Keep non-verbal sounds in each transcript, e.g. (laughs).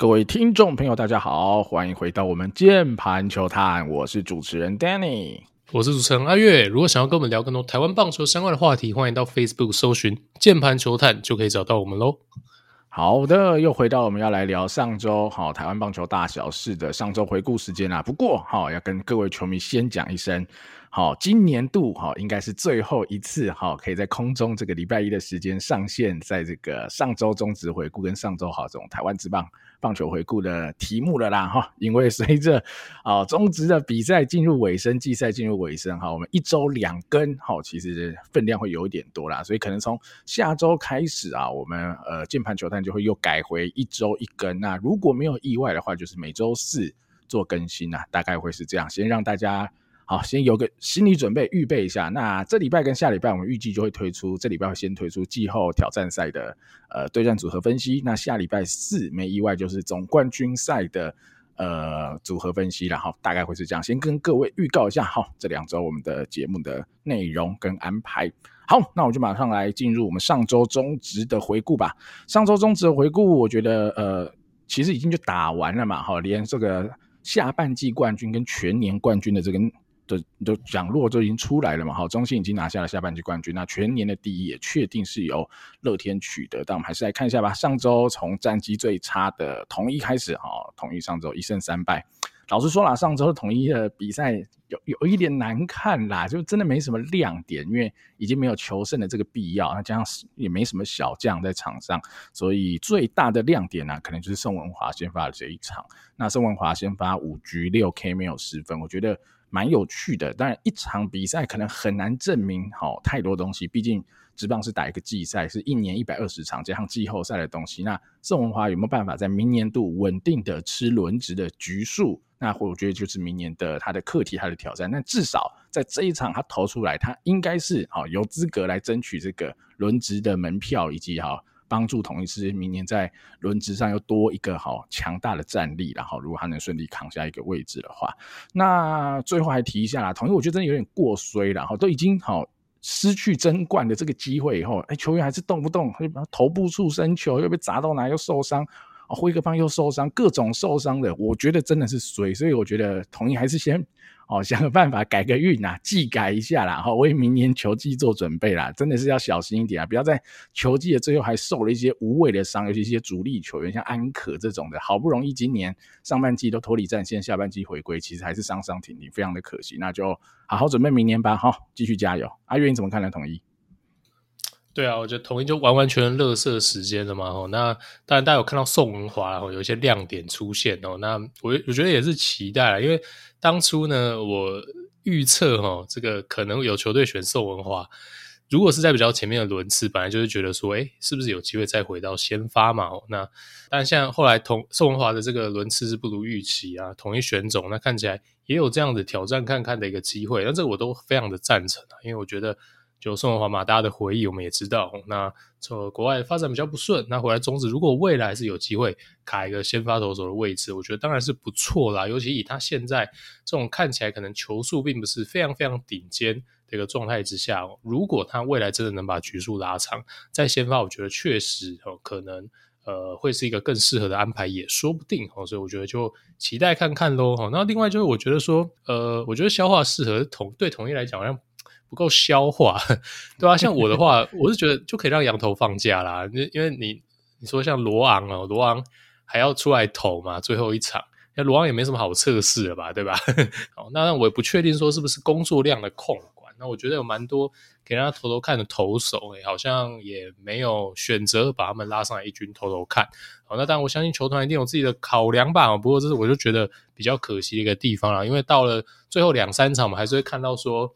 各位听众朋友，大家好，欢迎回到我们键盘球探，我是主持人 Danny，我是主持人阿月。如果想要跟我们聊更多台湾棒球相关的话题，欢迎到 Facebook 搜寻键盘球探，就可以找到我们喽。好的，又回到我们要来聊上周好台湾棒球大小事的上周回顾时间啦。不过好要跟各位球迷先讲一声。好，今年度哈应该是最后一次哈，可以在空中这个礼拜一的时间上线，在这个上周中职回顾跟上周好这种台湾职棒棒球回顾的题目了啦哈。因为随着啊中职的比赛进入尾声，季赛进入尾声哈，我们一周两更哈，其实分量会有一点多啦，所以可能从下周开始啊，我们呃键盘球探就会又改回一周一更。那如果没有意外的话，就是每周四做更新啊，大概会是这样，先让大家。好，先有个心理准备，预备一下。那这礼拜跟下礼拜，我们预计就会推出。这礼拜会先推出季后挑战赛的呃对战组合分析。那下礼拜四没意外就是总冠军赛的呃组合分析了。好，大概会是这样。先跟各位预告一下，好，这两周我们的节目的内容跟安排。好，那我就马上来进入我们上周中职的回顾吧。上周中职的回顾，我觉得呃其实已经就打完了嘛。好，连这个下半季冠军跟全年冠军的这个。就就奖落就已经出来了嘛，好，中信已经拿下了下半季冠军，那全年的第一也确定是由乐天取得，但我们还是来看一下吧。上周从战绩最差的统一开始，哈，统一上周一胜三败。老实说啦，上周统一的比赛有有一点难看啦，就真的没什么亮点，因为已经没有求胜的这个必要，那加上也没什么小将在场上，所以最大的亮点呢、可能就是宋文华先发的这一场。那宋文华先发五局六 K 没有失分，我觉得。蛮有趣的，当然一场比赛可能很难证明好、哦、太多东西，毕竟职棒是打一个季赛，是一年一百二十场加上季后赛的东西。那宋文华有没有办法在明年度稳定的吃轮值的局数？那我觉得就是明年的他的课题，他的挑战。那至少在这一场他投出来，他应该是好、哦、有资格来争取这个轮值的门票，以及好。帮助同一狮明年在轮值上又多一个好强大的战力，然后如果他能顺利扛下一个位置的话，那最后还提一下啦，统一我觉得真的有点过衰了，哈，都已经好失去争冠的这个机会以后，哎，球员还是动不动头部触身球又被砸到哪又受伤，啊，挥个棒又受伤，各种受伤的，我觉得真的是衰，所以我觉得统一还是先。哦，想个办法改个运啊，季改一下啦，哈，为明年球季做准备啦，真的是要小心一点啊，不要在球季的最后还受了一些无谓的伤，尤其一些主力球员，像安可这种的，好不容易今年上半季都脱离战线，下半季回归，其实还是伤伤停停，非常的可惜。那就好好准备明年吧，好，继续加油。阿月你怎么看呢？统一？对啊，我觉得统一就完完全全垃圾时间了嘛，吼，那当然大家有看到宋文华吼有一些亮点出现哦，那我我觉得也是期待啦，因为。当初呢，我预测哈，这个可能有球队选宋文华。如果是在比较前面的轮次，本来就是觉得说，诶，是不是有机会再回到先发嘛？那但现在后来同宋文华的这个轮次是不如预期啊，统一选种，那看起来也有这样的挑战看看的一个机会。那这个我都非常的赞成啊，因为我觉得。就宋文华嘛，大家的回忆我们也知道。那从国外发展比较不顺，那回来中止，如果未来是有机会卡一个先发投手的位置，我觉得当然是不错啦。尤其以他现在这种看起来可能球速并不是非常非常顶尖的一个状态之下，如果他未来真的能把局数拉长，在先发，我觉得确实哦，可能呃会是一个更适合的安排，也说不定哦。所以我觉得就期待看看喽。哈，那另外就是我觉得说，呃，我觉得消化适合统对统一来讲，好像。不够消化，对啊，像我的话，我是觉得就可以让洋投放假啦。因因为你你说像罗昂哦，罗昂还要出来投嘛，最后一场，那罗昂也没什么好测试了吧，对吧？(laughs) 好，那我也不确定说是不是工作量的控管。那我觉得有蛮多给人家投投看的投手，好像也没有选择把他们拉上来一军投投看。好，那当然我相信球团一定有自己的考量吧。不过这是我就觉得比较可惜的一个地方啦，因为到了最后两三场，我们还是会看到说。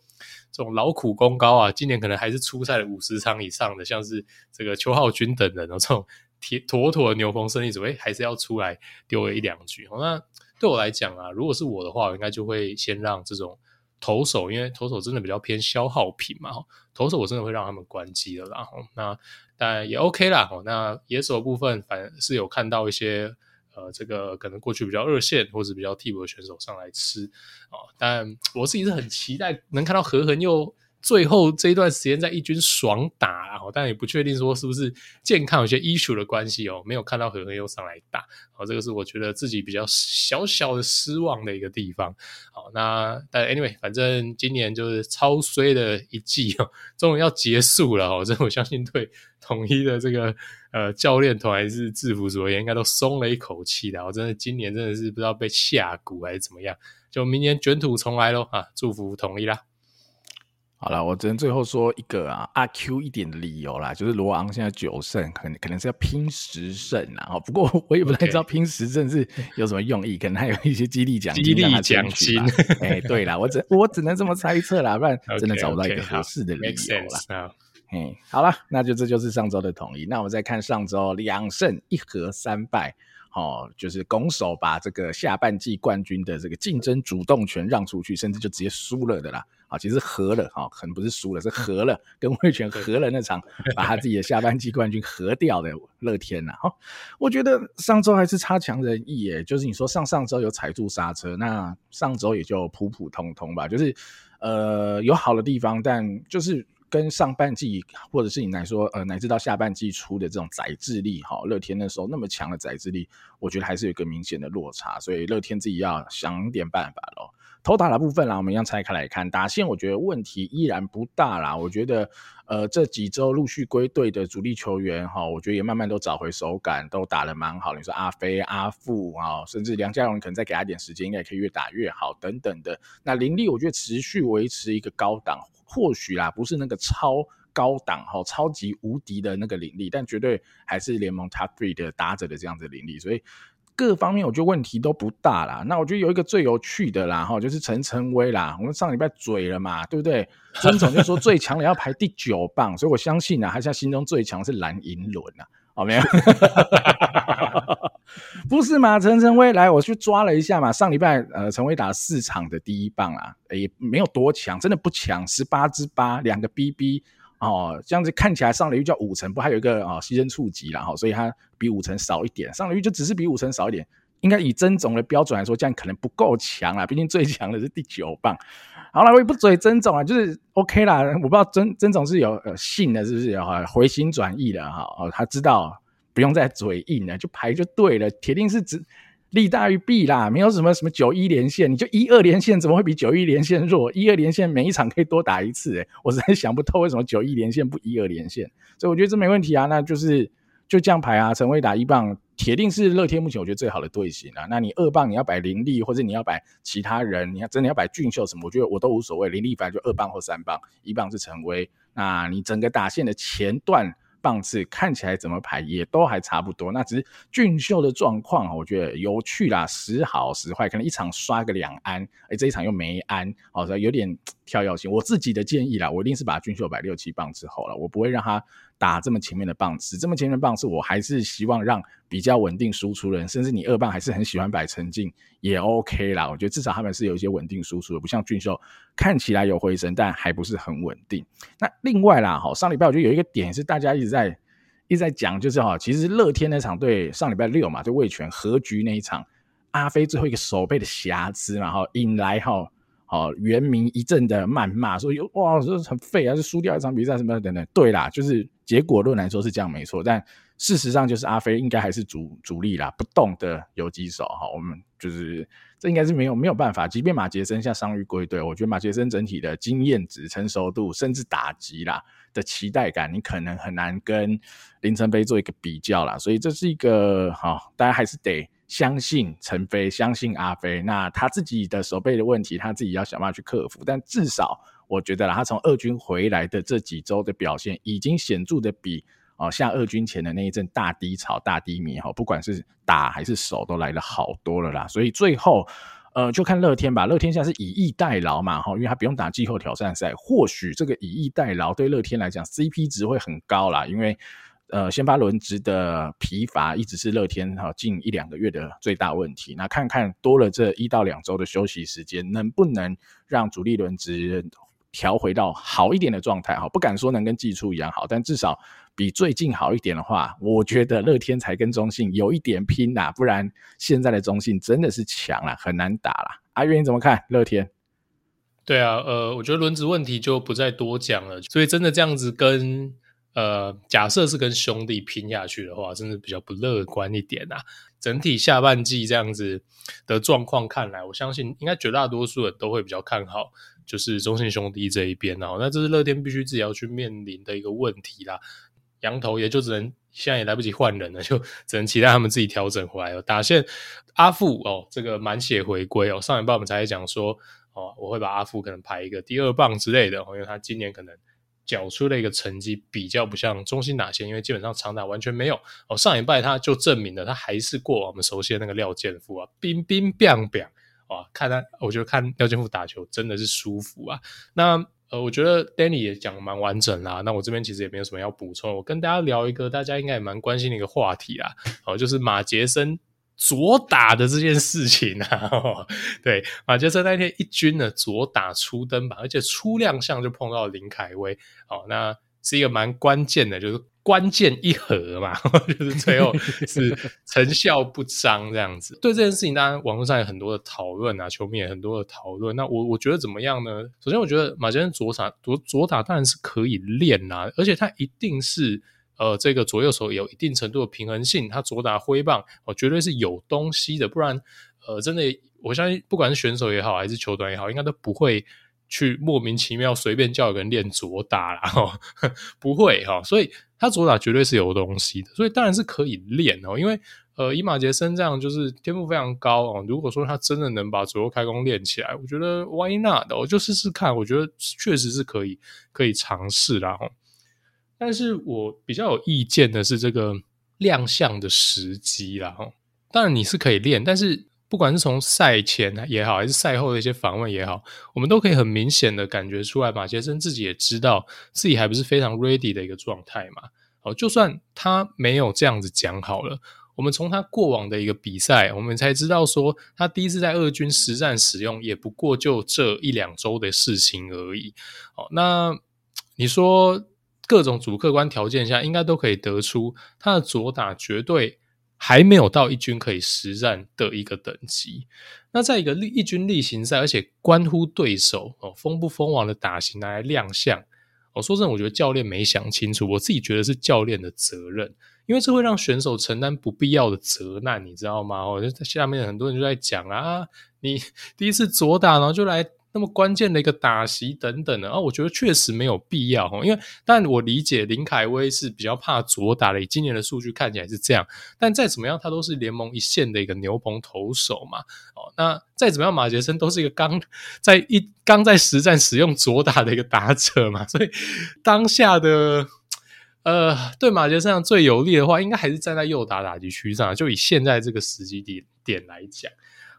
这种劳苦功高啊，今年可能还是出赛了五十场以上的，像是这个邱浩军等人，这种铁妥妥的牛棚胜利组，诶，还是要出来丢了一两局。那对我来讲啊，如果是我的话，我应该就会先让这种投手，因为投手真的比较偏消耗品嘛，投手我真的会让他们关机的啦。那当然也 OK 啦。那野手部分，反正是有看到一些。呃，这个可能过去比较二线或者比较替补的选手上来吃。啊，但我自己是很期待能看到何恒又最后这一段时间在一军爽打，然后但也不确定说是不是健康有些 issue 的关系哦，没有看到何恒又上来打，好，这个是我觉得自己比较小小的失望的一个地方。好，那但 anyway，反正今年就是超衰的一季哦，终于要结束了哦，这我相信对统一的这个呃教练团还是制服组而言，应该都松了一口气的。我真的今年真的是不知道被下蛊还是怎么样，就明年卷土重来喽啊！祝福统一啦。好了，我只能最后说一个啊，阿 Q 一点的理由啦，就是罗昂现在九胜，可能可能是要拼十胜啦。不过我也不太知道拼十胜是有什么用意，可能还有一些激励奖金。激励奖金，哎、欸，对啦，我只我只能这么猜测啦，不然 (laughs) 真的找不到一个合适的理由啦。嗯，好了，那就这就是上周的统一。那我们再看上周两胜一和三败。哦，就是拱手把这个下半季冠军的这个竞争主动权让出去，甚至就直接输了的啦。啊，其实和了，哈，可能不是输了，是和了，跟魏权和了那场，把他自己的下半季冠军和掉的乐天呐。哈，我觉得上周还是差强人意耶，就是你说上上周有踩住刹车，那上周也就普普通通吧，就是呃有好的地方，但就是。跟上半季，或者是你来说，呃，乃至到下半季出的这种宰制力，哈，乐天那时候那么强的宰制力，我觉得还是有一个明显的落差，所以乐天自己要想点办法喽。投打的部分啦，我们一样拆开来看，打线我觉得问题依然不大啦。我觉得，呃，这几周陆续归队的主力球员，哈，我觉得也慢慢都找回手感，都打得蛮好。你说阿飞、阿富啊，甚至梁家荣可能再给他点时间，应该也可以越打越好，等等的。那林立，我觉得持续维持一个高档。或许啦，不是那个超高档哈，超级无敌的那个灵力，但绝对还是联盟 top 的打者的这样子灵力，所以各方面我觉得问题都不大啦。那我觉得有一个最有趣的啦哈，就是陈晨威啦，我们上礼拜嘴了嘛，对不对？曾总就说最强的要排第九棒，所以我相信啊，他现在心中最强是蓝银轮啊，好没有？(laughs) 不是嘛？陈晨威来，我去抓了一下嘛。上礼拜，呃，陈威打了四场的第一棒啊，也没有多强，真的不强，十八之八，两个 BB 哦，这样子看起来上垒率叫五成，不还有一个哦牺牲触击了哈，所以它比五成少一点，上垒率就只是比五成少一点，应该以曾总的标准来说，这样可能不够强啊，毕竟最强的是第九棒。好了，我也不嘴曾总啊，就是 OK 啦，我不知道曾曾总是有呃信的，是不是哈回心转意了哈，哦，他知道。不用再嘴硬了，就排就对了，铁定是只利大于弊啦，没有什么什么九一连线，你就一二连线怎么会比九一连线弱？一二连线每一场可以多打一次，诶，我实在想不透为什么九一连线不一二连线，所以我觉得这没问题啊，那就是就这样排啊，陈威打一棒，铁定是乐天目前我觉得最好的队形啊，那你二棒你要摆林立，或者你要摆其他人，你要真的要摆俊秀什么，我觉得我都无所谓，林立反正就二棒或三棒，一棒是陈威，那你整个打线的前段。棒次看起来怎么排也都还差不多，那只是俊秀的状况，我觉得有趣啦，时好时坏，可能一场刷个两安，哎、这一场又没安，好，所以有点 (tsk) 跳跃性。我自己的建议啦，我一定是把俊秀摆六七棒之后了，我不会让他。打这么前面的棒次，这么前面的棒次，我还是希望让比较稳定输出的人，甚至你二棒还是很喜欢摆陈进也 OK 啦。我觉得至少他们是有一些稳定输出的，不像俊秀看起来有回神，但还不是很稳定。那另外啦，哈，上礼拜我觉得有一个点是大家一直在一直在讲，就是哈，其实乐天那场对上礼拜六嘛，就味全和局那一场，阿飞最后一个守备的瑕疵嘛，哈，引来哈。哦，原名一阵的谩骂，说哇，这很废啊，是输掉一场比赛什么等等。对啦，就是结果论来说是这样没错，但事实上就是阿飞应该还是主主力啦，不动的游击手哈。我们就是这应该是没有没有办法，即便马杰森像伤愈归队，我觉得马杰森整体的经验值、成熟度，甚至打击啦的期待感，你可能很难跟林晨飞做一个比较啦。所以这是一个好，大家还是得。相信陈飞，相信阿飞，那他自己的手背的问题，他自己要想办法去克服。但至少我觉得啦，他从二军回来的这几周的表现，已经显著的比哦，像二军前的那一阵大低潮、大低迷哈，不管是打还是守，都来了好多了啦。所以最后，呃，就看乐天吧。乐天现在是以逸待劳嘛，哈，因为他不用打季后挑战赛，或许这个以逸待劳对乐天来讲，CP 值会很高啦，因为。呃，先发轮值的疲乏一直是乐天哈近一两个月的最大问题。那看看多了这一到两周的休息时间，能不能让主力轮值调回到好一点的状态？哈，不敢说能跟季初一样好，但至少比最近好一点的话，我觉得乐天才跟中信有一点拼呐。不然现在的中信真的是强了，很难打了。阿渊你怎么看乐天？对啊，呃，我觉得轮子问题就不再多讲了。所以真的这样子跟呃，假设是跟兄弟拼下去的话，真的比较不乐观一点啊。整体下半季这样子的状况看来，我相信应该绝大多数人都会比较看好，就是中信兄弟这一边哦。那这是乐天必须自己要去面临的一个问题啦。洋投也就只能现在也来不及换人了，就只能期待他们自己调整回来了。打线阿富哦，这个满血回归哦，上一半我们才讲说。哦，我会把阿富可能排一个第二棒之类的，因为他今年可能缴出的一个成绩比较不像中心打线，因为基本上长打完全没有。哦，上一拜他就证明了他还是过我们熟悉的那个廖健富啊，冰冰冰冰啊，看他，我觉得看廖健富打球真的是舒服啊。那呃，我觉得 Danny 也讲蛮完整啦，那我这边其实也没有什么要补充，我跟大家聊一个大家应该也蛮关心的一个话题啊，哦，就是马杰森。左打的这件事情啊，(laughs) 对，马杰森那天一军呢，左打初登吧，而且初亮相就碰到林凯威，哦，那是一个蛮关键的，就是关键一合嘛，(laughs) 就是最后是成效不彰这样子。(laughs) 对这件事情，当然网络上有很多的讨论啊，球迷也很多的讨论。那我我觉得怎么样呢？首先，我觉得马杰森左打左左打当然是可以练啦，而且他一定是。呃，这个左右手有一定程度的平衡性，他左打挥棒哦，绝对是有东西的，不然呃，真的我相信，不管是选手也好，还是球团也好，应该都不会去莫名其妙随便叫一个人练左打啦，哈，(laughs) 不会哈，所以他左打绝对是有东西的，所以当然是可以练哦，因为呃，以马杰森这样就是天赋非常高哦，如果说他真的能把左右开弓练起来，我觉得 Why not？我就试试看，我觉得确实是可以可以尝试啦。但是我比较有意见的是这个亮相的时机啦，哈，当然你是可以练，但是不管是从赛前也好，还是赛后的一些访问也好，我们都可以很明显的感觉出来，马杰森自己也知道自己还不是非常 ready 的一个状态嘛。哦，就算他没有这样子讲好了，我们从他过往的一个比赛，我们才知道说他第一次在二军实战使用，也不过就这一两周的事情而已。哦，那你说？各种主客观条件下，应该都可以得出他的左打绝对还没有到一军可以实战的一个等级。那在一个一军例行赛，而且关乎对手哦封不封王的打型来亮相，我说真的，我觉得教练没想清楚。我自己觉得是教练的责任，因为这会让选手承担不必要的责难，你知道吗？哦，就下面很多人就在讲啊，你第一次左打，然后就来。那么关键的一个打席等等的啊，我觉得确实没有必要哈，因为但我理解林凯威是比较怕左打的，以今年的数据看起来是这样，但再怎么样，他都是联盟一线的一个牛棚投手嘛，哦，那再怎么样，马杰森都是一个刚在一刚在实战使用左打的一个打者嘛，所以当下的呃，对马杰森最有利的话，应该还是站在右打打击区上，就以现在这个时机点点来讲。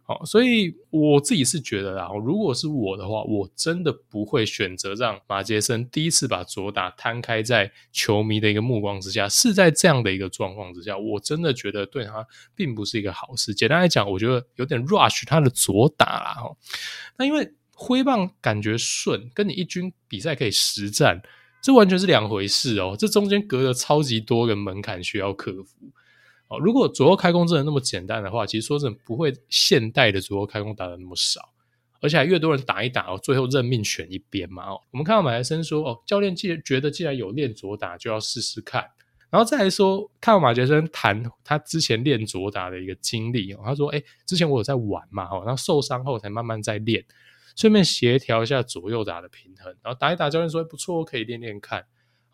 好，所以我自己是觉得啦，如果是我的话，我真的不会选择让马杰森第一次把左打摊开在球迷的一个目光之下。是在这样的一个状况之下，我真的觉得对他并不是一个好事。简单来讲，我觉得有点 rush 他的左打啦。哈，那因为挥棒感觉顺，跟你一军比赛可以实战，这完全是两回事哦。这中间隔了超级多个门槛需要克服。哦，如果左右开弓真的那么简单的话，其实说真的不会现代的左右开弓打的那么少，而且还越多人打一打哦，最后认命选一边嘛哦。我们看到马杰森说哦，教练既觉得既然有练左打，就要试试看，然后再来说看到马杰森谈他之前练左打的一个经历哦，他说哎，之前我有在玩嘛哦，然后受伤后才慢慢在练，顺便协调一下左右打的平衡，然后打一打，教练说不错，可以练练看。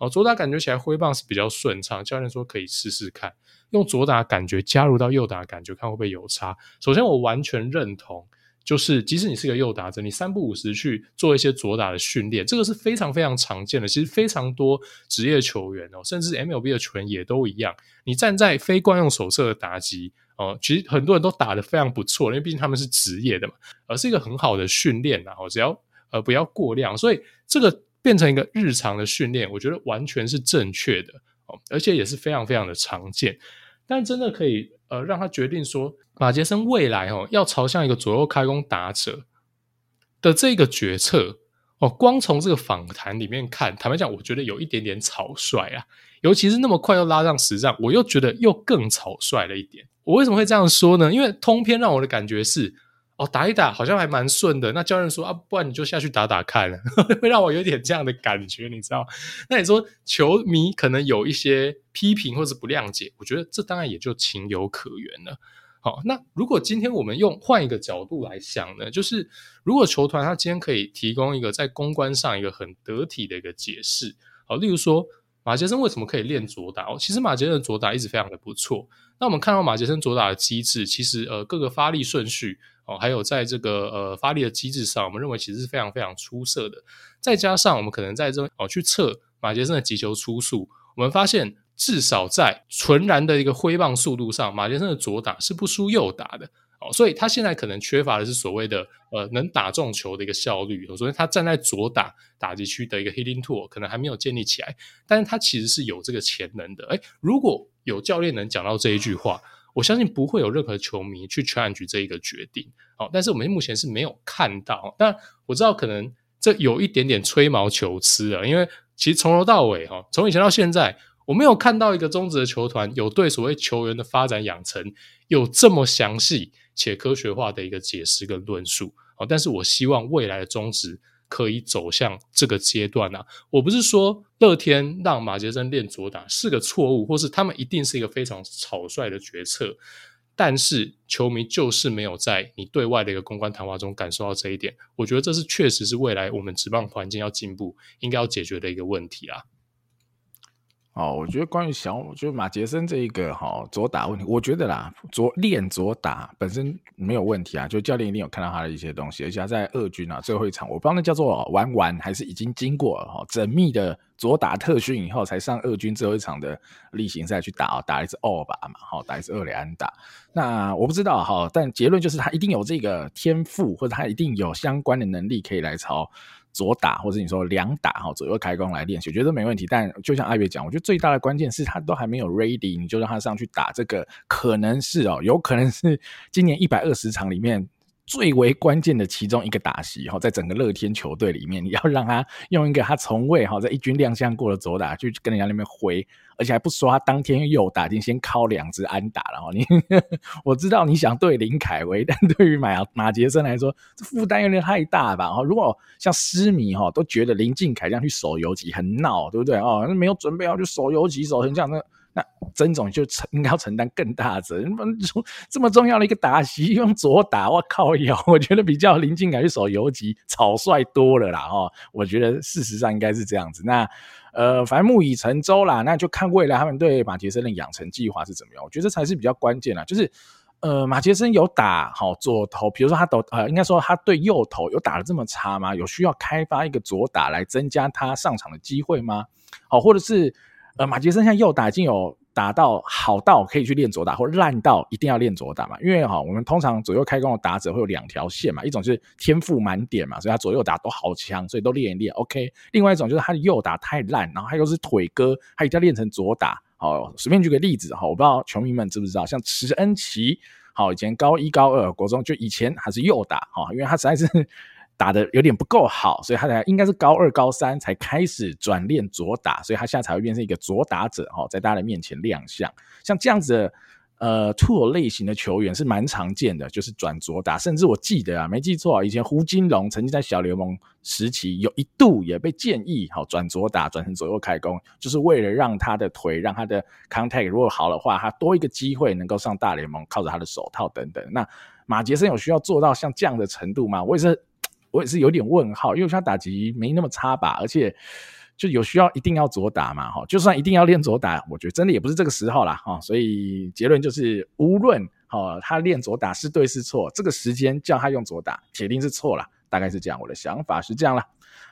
哦，左打感觉起来挥棒是比较顺畅，教练说可以试试看，用左打感觉加入到右打感觉，看会不会有差。首先，我完全认同，就是即使你是个右打者，你三不五时去做一些左打的训练，这个是非常非常常见的。其实非常多职业球员哦，甚至 MLB 的球员也都一样。你站在非惯用手册的打击哦，其实很多人都打得非常不错，因为毕竟他们是职业的嘛，而是一个很好的训练。然后只要呃不要过量，所以这个。变成一个日常的训练，我觉得完全是正确的哦，而且也是非常非常的常见。但真的可以呃让他决定说，马杰森未来哦要朝向一个左右开弓打者的这个决策哦，光从这个访谈里面看，坦白讲，我觉得有一点点草率啊，尤其是那么快又拉上实战，我又觉得又更草率了一点。我为什么会这样说呢？因为通篇让我的感觉是。哦，打一打好像还蛮顺的。那教练说啊，不然你就下去打打看，(laughs) 会让我有点这样的感觉，你知道？那你说球迷可能有一些批评或是不谅解，我觉得这当然也就情有可原了。好，那如果今天我们用换一个角度来想呢，就是如果球团他今天可以提供一个在公关上一个很得体的一个解释，好，例如说马杰森为什么可以练左打？哦，其实马杰森的左打一直非常的不错。那我们看到马杰森左打的机制，其实呃各个发力顺序哦，还有在这个呃发力的机制上，我们认为其实是非常非常出色的。再加上我们可能在这哦去测马杰森的击球出速，我们发现。至少在纯然的一个挥棒速度上，马杰森的左打是不输右打的哦，所以他现在可能缺乏的是所谓的呃能打中球的一个效率，所以他站在左打打击区的一个 hitting tool 可能还没有建立起来，但是他其实是有这个潜能的。诶，如果有教练能讲到这一句话，我相信不会有任何球迷去 change 这一个决定。好，但是我们目前是没有看到，但我知道可能这有一点点吹毛求疵啊，因为其实从头到尾哈，从以前到现在。我没有看到一个中职的球团有对所谓球员的发展养成有这么详细且科学化的一个解释跟论述。但是我希望未来的中职可以走向这个阶段啊！我不是说乐天让马杰森练左打是个错误，或是他们一定是一个非常草率的决策，但是球迷就是没有在你对外的一个公关谈话中感受到这一点。我觉得这是确实是未来我们职棒环境要进步应该要解决的一个问题啊。哦，我觉得关于小，就马杰森这一个哈、左打问题，我觉得啦，左练左打本身没有问题啊，就教练一定有看到他的一些东西，而且他在二军啊最后一场，我不知道那叫做玩完还是已经经过了哈缜密的左打特训以后才上二军最后一场的例行赛去打，打一次二把嘛，好打一次二垒安打。那我不知道哈，但结论就是他一定有这个天赋，或者他一定有相关的能力可以来朝。左打或者你说两打哈，左右开弓来练习，我觉得没问题。但就像阿月讲，我觉得最大的关键是他都还没有 ready，你就让他上去打这个，可能是哦，有可能是今年一百二十场里面最为关键的其中一个打席哈，在整个乐天球队里面，(laughs) 你要让他用一个他从未哈在一军亮相过的左打去跟人家那边挥。而且还不说，他当天又打进，先敲两支安打了。你 (laughs) 我知道你想对林凯威，(laughs) 但对于马马杰森来说，这负担有点太大吧？哈如果像狮迷哈都觉得林敬凯这样去守游击很闹，对不对？哦，没有准备好就守游击，守成这样，那那曾总就承应该要承担更大的责任。说这么重要的一个打席用左打，我靠腰，我觉得比较林靖凯去守游击草率多了啦。哦，我觉得事实上应该是这样子。那。呃，反正木已成舟啦，那就看未来他们对马杰森的养成计划是怎么样。我觉得这才是比较关键啦，就是呃，马杰森有打好左投，比如说他投呃，应该说他对右投有打得这么差吗？有需要开发一个左打来增加他上场的机会吗？好，或者是呃，马杰森现在右打已经有。打到好到可以去练左打，或烂到一定要练左打嘛？因为哈，我们通常左右开弓的打者会有两条线嘛，一种就是天赋满点嘛，所以他左右打都好强，所以都练一练 OK。另外一种就是他的右打太烂，然后他又是腿哥，他一定要练成左打。好，随便举个例子哈，我不知道球迷们知不知道，像池恩齐，好，以前高一高二国中就以前还是右打哈，因为他实在是。打得有点不够好，所以他才应该是高二、高三才开始转练左打，所以他现在才会变成一个左打者哈，在大家的面前亮相。像这样子的呃 tool 类型的球员是蛮常见的，就是转左打。甚至我记得啊，没记错，以前胡金龙曾经在小联盟时期有一度也被建议好转左打，转成左右开弓，就是为了让他的腿、让他的 contact 如果好的话，他多一个机会能够上大联盟，靠着他的手套等等。那马杰森有需要做到像这样的程度吗？我也是。我也是有点问号，因为他打击没那么差吧，而且就有需要一定要左打嘛，哈，就算一定要练左打，我觉得真的也不是这个时候啦，哈，所以结论就是，无论哈他练左打是对是错，这个时间叫他用左打，铁定是错了，大概是这样，我的想法是这样啦。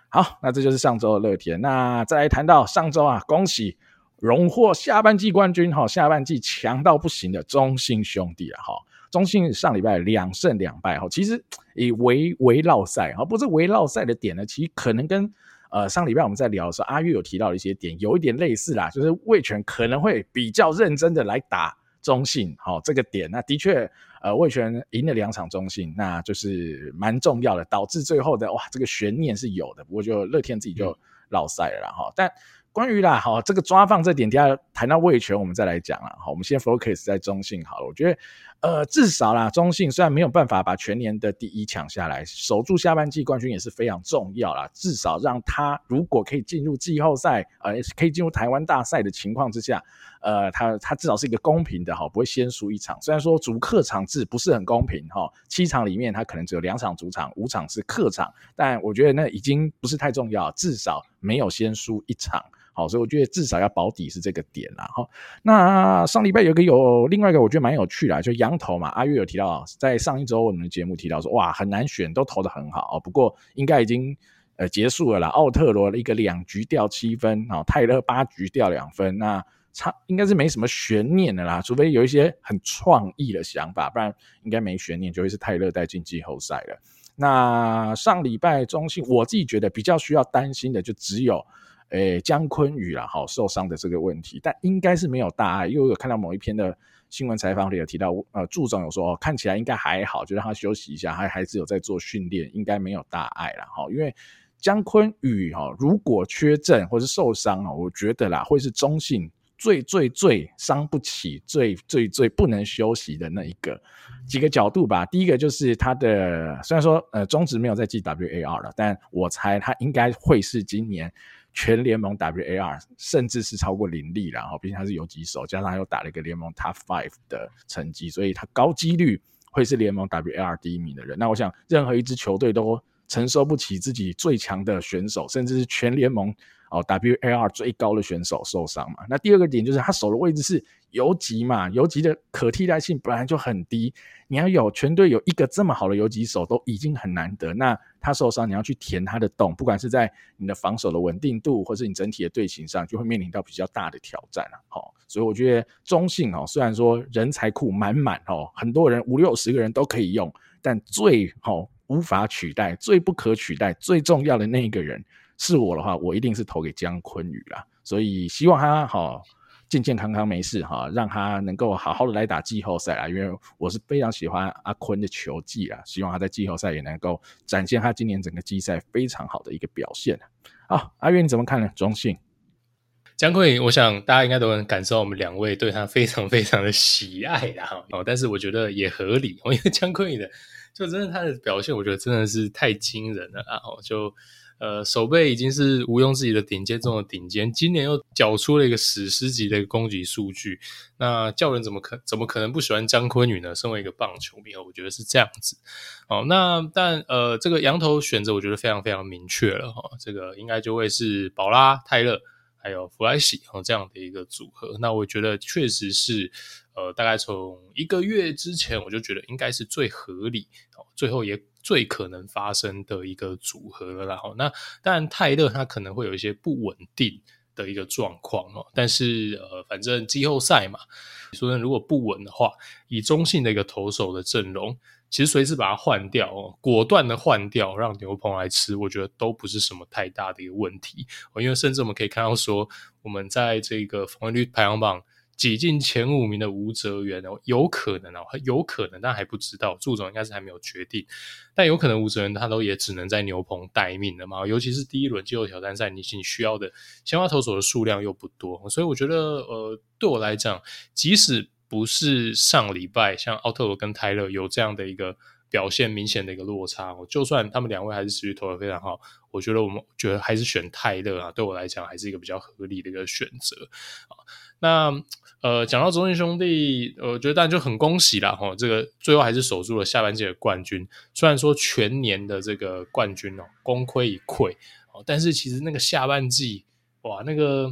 好，那这就是上周的乐天，那再来谈到上周啊，恭喜荣获下半季冠军，哈，下半季强到不行的中信兄弟了，哈。中信上礼拜两胜两败哈，其实以围围绕赛哈，不是围绕赛的点呢，其实可能跟呃上礼拜我们在聊的时候，阿月有提到的一些点有一点类似啦，就是味全可能会比较认真的来打中信，好这个点，那的确呃味全赢了两场中信，那就是蛮重要的，导致最后的哇这个悬念是有的，不过就乐天自己就绕赛了哈，但。关于啦，好，这个抓放这点，等下谈到味全，我们再来讲了。好，我们先 focus 在中信好了。我觉得，呃，至少啦，中信虽然没有办法把全年的第一抢下来，守住下半季冠军也是非常重要啦。至少让他如果可以进入季后赛，呃，可以进入台湾大赛的情况之下，呃，他他至少是一个公平的哈，不会先输一场。虽然说主客场制不是很公平哈，七场里面他可能只有两场主场，五场是客场，但我觉得那已经不是太重要，至少没有先输一场。好，所以我觉得至少要保底是这个点啦。哈，那上礼拜有个有另外一个我觉得蛮有趣的，就洋投嘛。阿月有提到，在上一周我们的节目提到说，哇，很难选，都投得很好。不过应该已经呃结束了啦。奥特罗的一个两局掉七分，哦，泰勒八局掉两分，那差应该是没什么悬念的啦。除非有一些很创意的想法，不然应该没悬念，就会是泰勒带进季后赛了。那上礼拜中信，我自己觉得比较需要担心的就只有。诶，江坤宇啦，好受伤的这个问题，但应该是没有大碍，因为我有看到某一篇的新闻采访里有提到，呃，祝总有说，哦，看起来应该还好，就让他休息一下，还还是有在做训练，应该没有大碍啦。哈。因为江坤宇哈，如果缺阵或是受伤啊，我觉得啦，会是中性最最最伤不起、最最最不能休息的那一个。几个角度吧，第一个就是他的，虽然说呃中职没有在 G W A R 了，但我猜他应该会是今年。全联盟 WAR 甚至是超过林立，然后毕竟他是游击手，加上他又打了一个联盟 Top Five 的成绩，所以他高几率会是联盟 WAR 第一名的人。那我想，任何一支球队都承受不起自己最强的选手，甚至是全联盟哦 WAR 最高的选手受伤嘛。那第二个点就是他守的位置是游击嘛，游击的可替代性本来就很低。你要有全队有一个这么好的游击手都已经很难得，那他受伤你要去填他的洞，不管是在你的防守的稳定度，或是你整体的队形上，就会面临到比较大的挑战了。好，所以我觉得中信哦，虽然说人才库满满哦，很多人五六十个人都可以用，但最好无法取代、最不可取代、最重要的那一个人是我的话，我一定是投给江坤宇啦。所以希望他好。健健康康没事哈，让他能够好好的来打季后赛啊！因为我是非常喜欢阿坤的球技啊，希望他在季后赛也能够展现他今年整个季赛非常好的一个表现。好，阿月你怎么看呢？中信江坤宇，我想大家应该都能感受到我们两位对他非常非常的喜爱的哈哦，但是我觉得也合理，因为江坤宇的就真的他的表现，我觉得真的是太惊人了啊！哦就。呃，守备已经是毋庸置疑的顶尖中的顶尖，今年又缴出了一个史诗级的一个攻击数据，那叫人怎么可怎么可能不喜欢江坤宇呢？身为一个棒球迷，我觉得是这样子。哦，那但呃，这个羊头选择我觉得非常非常明确了哈、哦，这个应该就会是宝拉、泰勒还有弗莱西哦这样的一个组合。那我觉得确实是呃，大概从一个月之前我就觉得应该是最合理哦，最后也。最可能发生的一个组合了，然后那当然泰勒他可能会有一些不稳定的一个状况哦，但是呃，反正季后赛嘛，说如果不稳的话，以中性的一个投手的阵容，其实随时把它换掉哦，果断的换掉，让牛棚来吃，我觉得都不是什么太大的一个问题哦，因为甚至我们可以看到说，我们在这个防御率排行榜。挤进前五名的吴哲源哦，有可能哦，有可能，但还不知道。祝总应该是还没有决定，但有可能吴哲源他都也只能在牛棚待命了嘛。尤其是第一轮季后挑战赛，你你需要的先花投手的数量又不多，所以我觉得呃，对我来讲，即使不是上礼拜像奥特罗跟泰勒有这样的一个表现明显的一个落差，就算他们两位还是持续投的非常好，我觉得我们觉得还是选泰勒啊，对我来讲还是一个比较合理的一个选择啊。那呃，讲到中信兄弟，我觉得当然就很恭喜啦。哈，这个最后还是守住了下半季的冠军。虽然说全年的这个冠军哦，功亏一篑哦，但是其实那个下半季哇，那个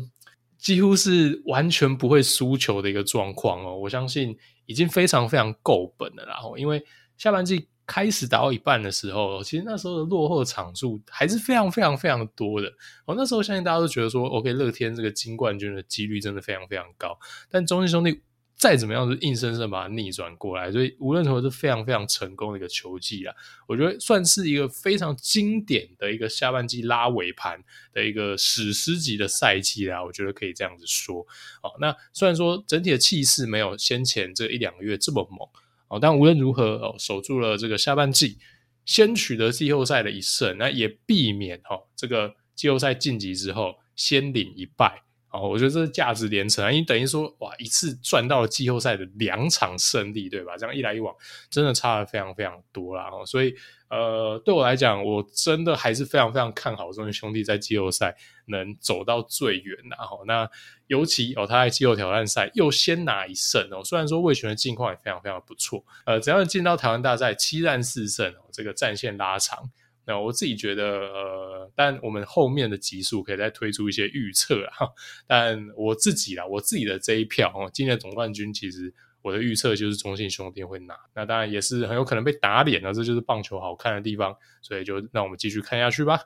几乎是完全不会输球的一个状况哦。我相信已经非常非常够本了啦。因为下半季。开始打到一半的时候，其实那时候的落后场数还是非常非常非常多的。哦，那时候相信大家都觉得说，OK，乐天这个金冠军的几率真的非常非常高。但中信兄弟再怎么样，是硬生生把它逆转过来，所以无论如何是非常非常成功的一个球季啊。我觉得算是一个非常经典的一个下半季拉尾盘的一个史诗级的赛季啦。我觉得可以这样子说。哦，那虽然说整体的气势没有先前这一两个月这么猛。哦，但无论如何哦，守住了这个下半季，先取得季后赛的一胜，那也避免哦这个季后赛晋级之后先领一败。好，我觉得这是价值连城啊，因为等于说哇，一次赚到了季后赛的两场胜利，对吧？这样一来一往，真的差的非常非常多啦。所以呃，对我来讲，我真的还是非常非常看好这群兄弟在季后赛能走到最远。然后那尤其哦，他在季后挑战赛又先拿一胜哦，虽然说味全的近况也非常非常不错，呃，只要进到台湾大赛七战四胜哦，这个战线拉长。那我自己觉得，呃，但我们后面的集数可以再推出一些预测啊。但我自己啦，我自己的这一票哦，今年总冠军其实我的预测就是中信兄弟会拿。那当然也是很有可能被打脸了，这就是棒球好看的地方。所以就让我们继续看下去吧。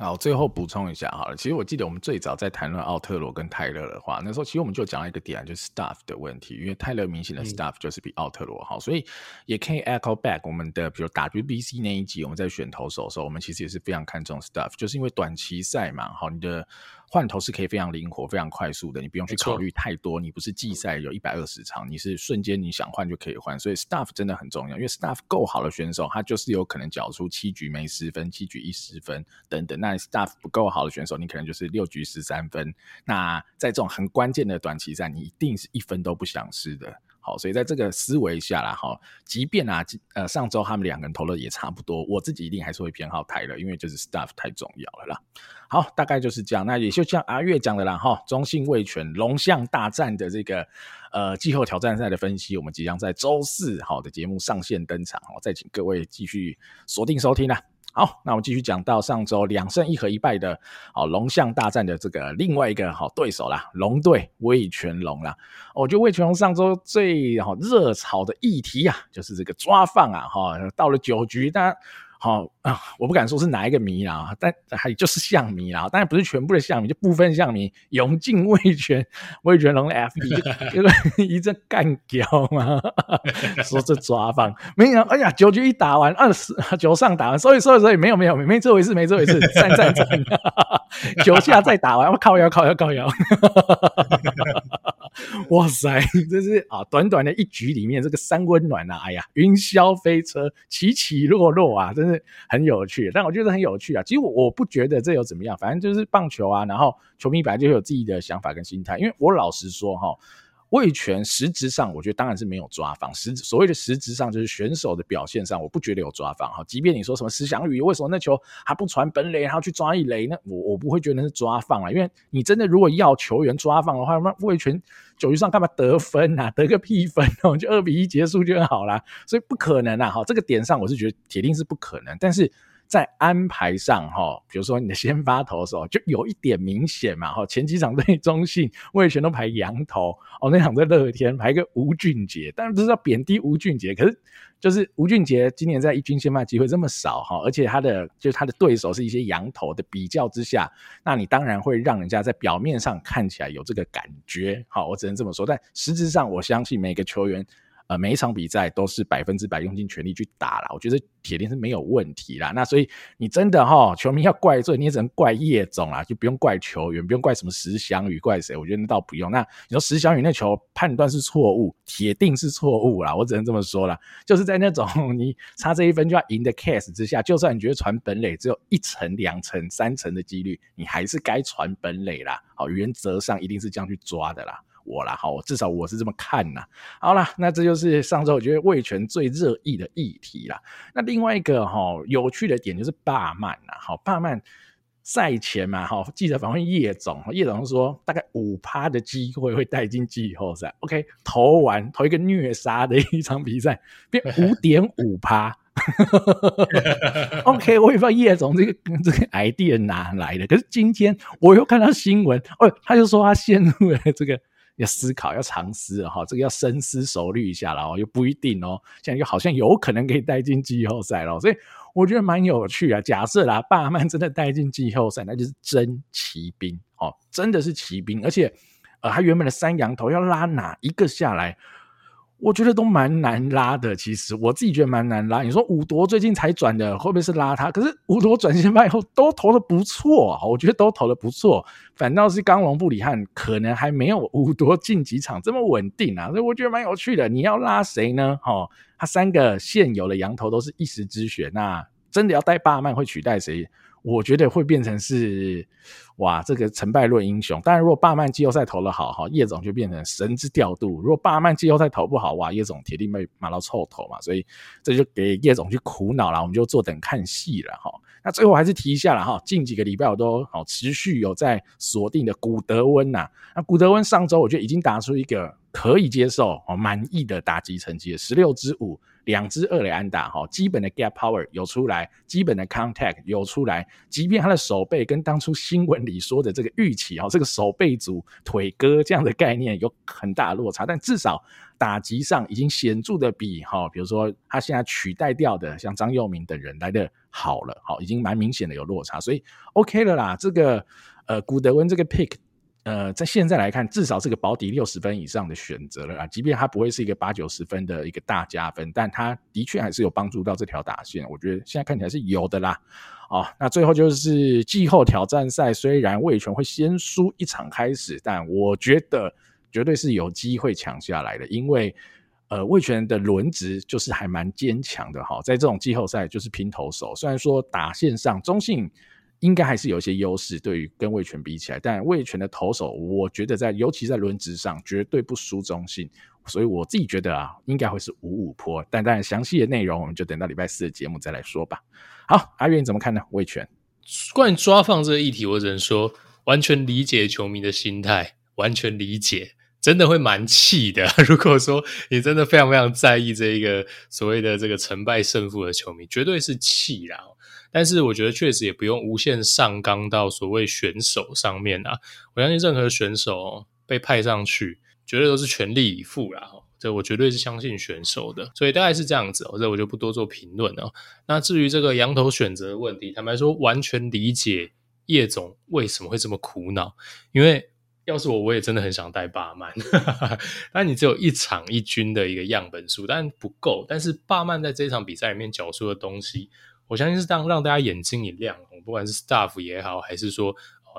好，最后补充一下好了，其实我记得我们最早在谈论奥特罗跟泰勒的话，那时候其实我们就讲了一个点，就是 stuff 的问题，因为泰勒明显的 stuff 就是比奥特罗好，嗯，所以也可以 echo back 我们的，比如 WBC 那一集我们在选投手的时候，我们其实也是非常看重 stuff，就是因为短期赛嘛，好，你的。换头是可以非常灵活、非常快速的，你不用去考虑太多。你不是季赛有一百二十场，你是瞬间你想换就可以换，所以 staff 真的很重要。因为 staff 够好的选手，他就是有可能缴出七局没失分、七局一失分等等。那 staff 不够好的选手，你可能就是六局十三分。那在这种很关键的短期赛，你一定是一分都不想失的。好，所以在这个思维下啦，哈，即便啊，呃，上周他们两个人投的也差不多，我自己一定还是会偏好泰勒，因为就是 stuff 太重要了啦。好，大概就是这样。那也就像阿月讲的啦，哈，中信味全龙象大战的这个呃季后挑战赛的分析，我们即将在周四好的节目上线登场，好，再请各位继续锁定收听啦。好，那我们继续讲到上周两胜一和一败的，好龙象大战的这个另外一个好对手啦，龙队魏全龙啦。我觉得魏全龙上周最好热炒的议题啊，就是这个抓饭啊，哈，到了九局，大家。好啊，我不敢说是哪一个迷啦，但还就是象迷啦，当然不是全部的象迷，就部分象迷涌进味全味全龙的 FB，因为一阵干譙嘛，说这抓放没有，哎呀，九局一打完，二十九上打完，所以所以所以没有没有没这回事没这回事，战战战，九下再打完，我靠腰靠腰靠腰。(laughs) 哇塞，这是啊，短短的一局里面，这个三温暖啊，哎呀，云霄飞车起起落落啊，真是很有趣。但我觉得很有趣啊，其实我我不觉得这有怎么样，反正就是棒球啊，然后球迷本来就有自己的想法跟心态。因为我老实说哈。味全实质上，我觉得当然是没有抓放。实所谓的实质上，就是选手的表现上，我不觉得有抓放。哈，即便你说什么石翔宇，为什么那球还不传本垒，然后去抓一垒？那我我不会觉得是抓放啊。因为你真的如果要球员抓放的话，那味全九局上干嘛得分啊？(laughs) 得个屁分哦，(laughs) 就二比一结束就好啦。所以不可能啊。哈，这个点上我是觉得铁定是不可能。但是。在安排上，哈，比如说你的先发投手就有一点明显嘛，哈，前几场对中信，我也全都排洋投，哦，那场在乐天排个吴俊杰，当然不是要贬低吴俊杰，可是就是吴俊杰今年在一军先发机会这么少，哈，而且他的就是他的对手是一些洋投的比较之下，那你当然会让人家在表面上看起来有这个感觉，好，我只能这么说，但实质上我相信每个球员。呃，每一场比赛都是百分之百用尽全力去打了，我觉得铁定是没有问题啦。那所以你真的哈，球迷要怪罪，你也只能怪叶总啦，就不用怪球员，不用怪什么石翔宇，怪谁？我觉得那倒不用。那你说石翔宇那球判断是错误，铁定是错误啦，我只能这么说啦。就是在那种 (laughs) 你差这一分就要赢的 case 之下，就算你觉得传本垒只有一成、两成、三成的几率，你还是该传本垒啦。好，原则上一定是这样去抓的啦。我啦，好，至少我是这么看呐。好啦，那这就是上周我觉得魏权最热议的议题啦。那另外一个哈有趣的点就是霸曼呐，好，霸曼赛前嘛，哈，记者访问叶总，叶总说大概五趴的机会会带进季后赛。OK，投完投一个虐杀的一场比赛，变五点五趴。OK，我也不知道叶总这个这个 idea 哪来的，可是今天我又看到新闻，哦，他就说他陷入了这个。要思考，要长思哈，这个要深思熟虑一下了哦，又不一定哦。现在又好像有可能可以带进季后赛了，所以我觉得蛮有趣啊。假设啦，巴曼真的带进季后赛，那就是真骑兵哦，真的是骑兵，而且呃，他原本的三羊头要拉哪一个下来？我觉得都蛮难拉的，其实我自己觉得蛮难拉。你说五夺最近才转的，会不会是拉他？可是五夺转先发以后都投的不错，我觉得都投的不错。反倒是刚龙布里汉可能还没有五夺近几场这么稳定啊，所以我觉得蛮有趣的。你要拉谁呢？哈，他三个现有的羊头都是一时之选，那真的要带霸曼会取代谁？我觉得会变成是哇，这个成败论英雄。当然，如果巴曼季后赛投得好，哈，叶总就变成神之调度；如果巴曼季后赛投不好，哇，叶总铁定被骂到臭头嘛。所以这就给叶总去苦恼了，我们就坐等看戏了，哈。那最后还是提一下了哈，近几个礼拜我都好持续有在锁定的古德温呐。那古德温上周我觉得已经打出一个可以接受哦满意的打击成绩，十六支五，两支二垒安打哈，基本的 gap power 有出来，基本的 contact 有出来。即便他的手背跟当初新闻里说的这个预期哈，这个手背组腿哥这样的概念有很大的落差，但至少打击上已经显著的比哈，比如说他现在取代掉的像张佑铭等人来的。好了，好，已经蛮明显的有落差，所以 OK 了啦。这个呃，古德温这个 pick，呃，在现在来看，至少是个保底六十分以上的选择了啊。即便他不会是一个八九十分的一个大加分，但他的确还是有帮助到这条打线。我觉得现在看起来是有的啦。哦，那最后就是季后挑战赛，虽然味全会先输一场开始，但我觉得绝对是有机会抢下来的，因为。呃，味全的轮值就是还蛮坚强的哈，在这种季后赛就是拼投手，虽然说打线上中信应该还是有一些优势，对于跟味全比起来，但味全的投手，我觉得在尤其在轮值上绝对不输中信，所以我自己觉得啊，应该会是五五坡，但当然详细的内容我们就等到礼拜四的节目再来说吧。好，阿月你怎么看呢？味全关于抓放这个议题，我只能说完全理解球迷的心态，完全理解。真的会蛮气的。(laughs) 如果说你真的非常非常在意这一个所谓的这个成败胜负的球迷，绝对是气啦。但是我觉得确实也不用无限上纲到所谓选手上面啊。我相信任何选手被派上去，绝对都是全力以赴啦。这我绝对是相信选手的，所以大概是这样子。这我就不多做评论了。那至于这个羊头选择的问题，坦白说，完全理解叶总为什么会这么苦恼，因为。要是我，我也真的很想带巴曼，(laughs) 但你只有一场一军的一个样本数，但不够。但是巴曼在这场比赛里面缴出的东西，我相信是让让大家眼睛一亮，不管是 staff 也好，还是说。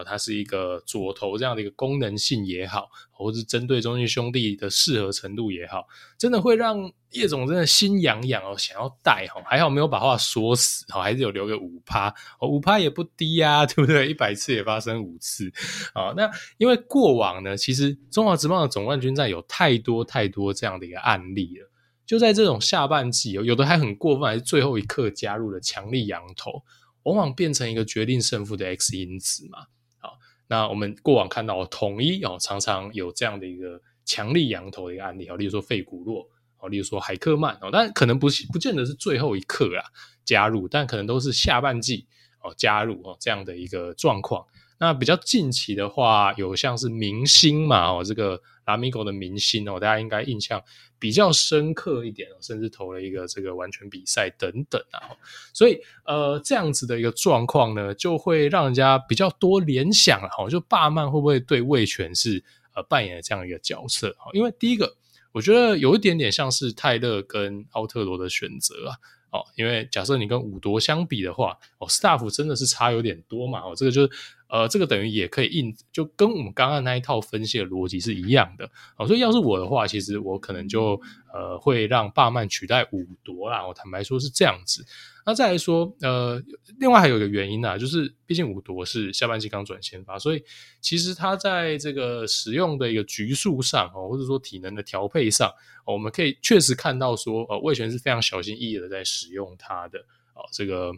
它是一个左投这样的一个功能性也好，或是针对中信兄弟的适合程度也好，真的会让叶总真的心痒痒哦，想要带哈，还好没有把话说死哈，还是有留个五趴，五趴也不低呀，(laughs) 对不对？一百次也发生五次啊。那因为过往呢，其实中华职棒的总冠军战有太多太多这样的一个案例了，就在这种下半季，有的还很过分，还是最后一刻加入了强力羊头，往往变成一个决定胜负的 X 因子嘛。好那我们过往看到统一哦，常常有这样的一个强力羊头的一个案例，例如说费古洛哦，例如说海克曼哦，但可能不是不见得是最后一刻啊加入，但可能都是下半季哦加入哦这样的一个状况。那比较近期的话，有像是明星嘛哦，这个拉米狗的明星哦，大家应该印象比较深刻一点哦，甚至投了一个这个完全比赛等等啊。所以呃，这样子的一个状况呢，就会让人家比较多联想哈，就霸曼会不会对味全是呃扮演这样一个角色？因为第一个，我觉得有一点点像是泰勒跟奥特罗的选择啊。哦，因为假设你跟五夺相比的话，哦，staff 真的是差有点多嘛，哦，这个就是，呃，这个等于也可以印，就跟我们刚刚那一套分析的逻辑是一样的，哦，所以要是我的话，其实我可能就，呃，会让巴曼取代五夺啦，我坦白说是这样子。那再来说，呃，另外还有一个原因啊，就是毕竟五夺是下半季刚转先发，所以其实他在这个使用的一个局数上哦，或者说体能的调配上，我们可以确实看到说，呃，味权是非常小心翼翼的在使用他的哦，这个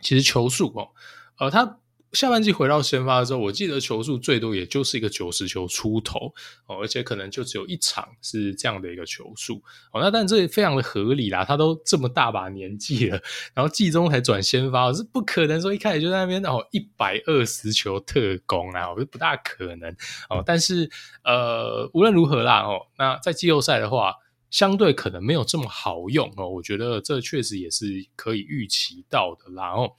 其实球速哦，呃，他。下半季回到先发的时候，我记得球数最多也就是一个九十球出头哦，而且可能就只有一场是这样的一个球数哦。那但这也非常的合理啦，他都这么大把年纪了，然后季中才转先发，是不可能说一开始就在那边哦一百二十球特攻啊，我觉得不大可能哦。但是呃，无论如何啦哦，那在季后赛的话，相对可能没有这么好用哦。我觉得这确实也是可以预期到的啦哦。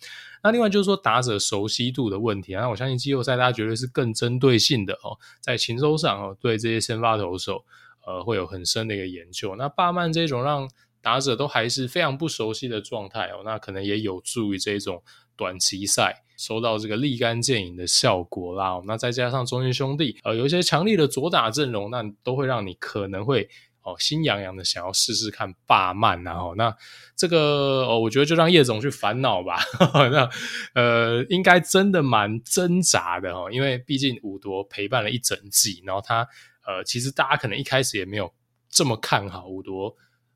那另外就是说打者熟悉度的问题啊，那我相信季后赛大家绝对是更针对性的哦，在情搜上哦，对这些先发投手呃会有很深的一个研究。那巴曼这种让打者都还是非常不熟悉的状态哦，那可能也有助于这种短期赛收到这个立竿见影的效果啦。那再加上中信兄弟呃有一些强力的左打阵容，那都会让你可能会哦，心痒痒的想要试试看霸曼，然后那这个哦，我觉得就让叶总去烦恼吧。(laughs) 那呃，应该真的蛮挣扎的哦，因为毕竟五夺陪伴了一整季，然后他呃，其实大家可能一开始也没有这么看好五夺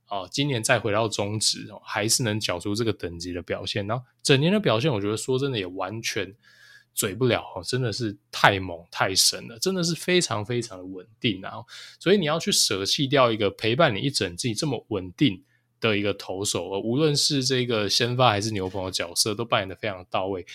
哦，今年再回到中职，还是能缴出这个等级的表现。然后整年的表现，我觉得说真的也完全。嘴不了哦，真的是太猛太神了，真的是非常非常的稳定啊！所以你要去舍弃掉一个陪伴你一整季这么稳定的一个投手，无论是这个先发还是牛棚的角色，都扮演的非常到位。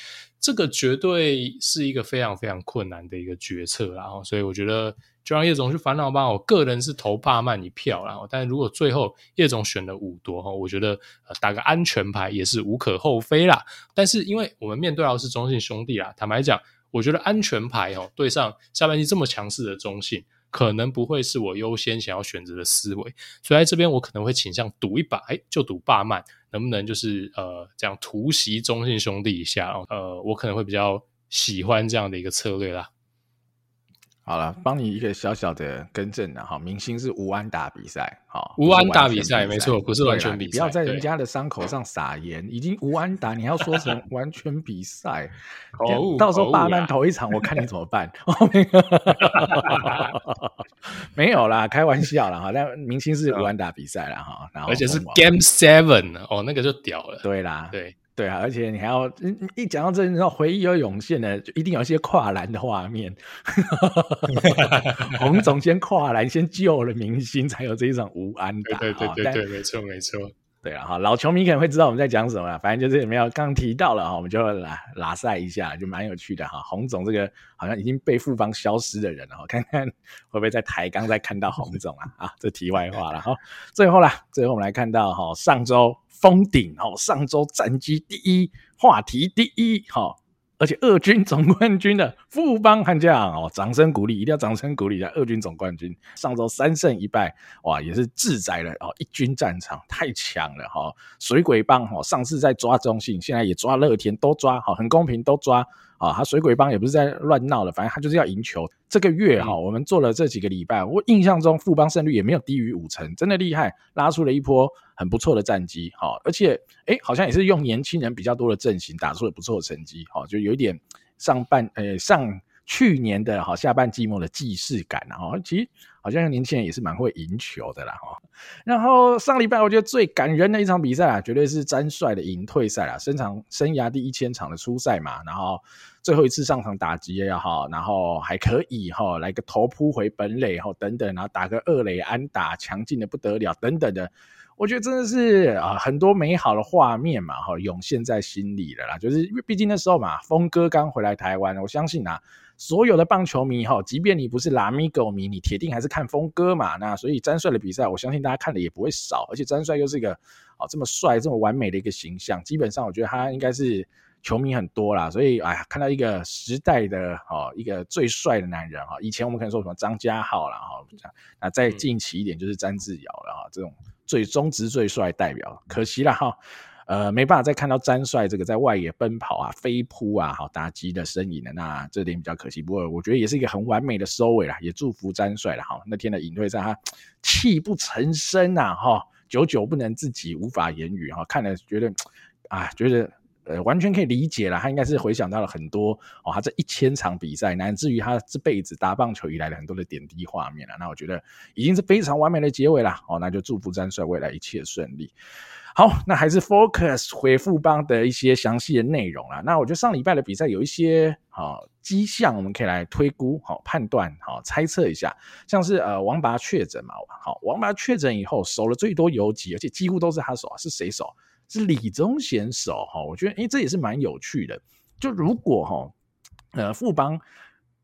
这个绝对是一个非常非常困难的一个决策，然后，所以我觉得就让叶总去烦恼吧。我个人是投霸曼一票，然后，但如果最后叶总选了五夺哈，我觉得打个安全牌也是无可厚非啦。但是因为我们面对到的是中信兄弟啦，坦白讲，我觉得安全牌哦，对上下半季这么强势的中信，可能不会是我优先想要选择的思维，所以在这边我可能会倾向赌一把，哎，就赌霸曼。能不能就是呃这样突袭中信兄弟一下哦？呃，我可能会比较喜欢这样的一个策略啦。好了，帮你一个小小的更正了哈，明星是无安打比赛，哈，无安打比赛没错，不是完全比赛，不要在人家的伤口上撒盐，已经无安打，你还要说成 (laughs) 完全比赛，到时候霸曼头一场，我看你怎么办？(laughs) (laughs) 没有啦，开玩笑啦哈，但明星是无安打比赛了哈，然后而且是 Game Seven 哦，那个就屌了，对啦，对。对啊，而且你还要一讲到这，你知道回忆又涌现了，就一定有一些跨栏的画面。(laughs) (laughs) 洪总先跨栏，先救了明星，才有这一场无安打。对对对对，对，没错没错。对啊，哈，老球迷可能会知道我们在讲什么，反正就是没有刚提到了哈，我们就拉拉赛一下，就蛮有趣的哈。洪总这个好像已经被富邦消失的人了，看看会不会在台钢再看到洪总啊？啊，这题外话了哈。最后啦，最后我们来看到哈，上周。封顶哦，上周战绩第一，话题第一，哈，而且二军总冠军的富邦悍将哦，掌声鼓励，一定要掌声鼓励一下二军总冠军。上周三胜一败，哇，也是自宰了哦，一军战场太强了哈，水鬼帮哈，上次在抓中信，现在也抓乐天，都抓好，很公平，都抓。啊，他水鬼帮也不是在乱闹了，反正他就是要赢球。这个月哈，我们做了这几个礼拜，我印象中富邦胜率也没有低于五成，真的厉害，拉出了一波很不错的战绩。哈，而且哎，好像也是用年轻人比较多的阵型打出了不错的成绩。哈，就有一点上半呃上。去年的哈下半季末的既视感，然后其实好像年轻人也是蛮会赢球的啦哈。然后上礼拜我觉得最感人的一场比赛啊，绝对是詹帅的引退赛啊，生长生涯第一千场的初赛嘛，然后最后一次上场打击也好，然后还可以哈来个头扑回本垒哈等等，然后打个二垒安打，强劲的不得了等等的。我觉得真的是啊，很多美好的画面嘛，哈，涌现在心里了啦。就是因为毕竟那时候嘛，峰哥刚回来台湾，我相信啊，所有的棒球迷哈，即便你不是拉米狗迷，你铁定还是看峰哥嘛。那所以詹帅的比赛，我相信大家看的也不会少。而且詹帅又是一个啊这么帅、这么完美的一个形象，基本上我觉得他应该是球迷很多啦。所以哎呀，看到一个时代的哦，一个最帅的男人哈。以前我们可能说什么张家浩啦哈，那再近期一点就是詹志尧了哈，这种。最中职最帅代表，可惜了哈，呃，没办法再看到詹帅这个在外野奔跑啊、飞扑啊、好打击的身影了，那这点比较可惜。不过我觉得也是一个很完美的收尾啦，也祝福詹帅了哈。那天的引退赛，他泣不成声呐哈，久久不能自己，无法言语哈，看了觉得啊，觉得。呃，完全可以理解了，他应该是回想到了很多哦，他这一千场比赛，乃至于他这辈子打棒球以来的很多的点滴画面了。那我觉得已经是非常完美的结尾了哦，那就祝福詹帅未来一切顺利。好，那还是 focus 回复邦的一些详细的内容啦。那我觉得上礼拜的比赛有一些好迹象，我们可以来推估、好判断、好猜测一下，像是呃王拔确诊嘛，好王拔确诊以后守了最多游击，而且几乎都是他守啊，是谁守？是李宗贤手哈，我觉得诶、这也是蛮有趣的。就如果哈，呃，富邦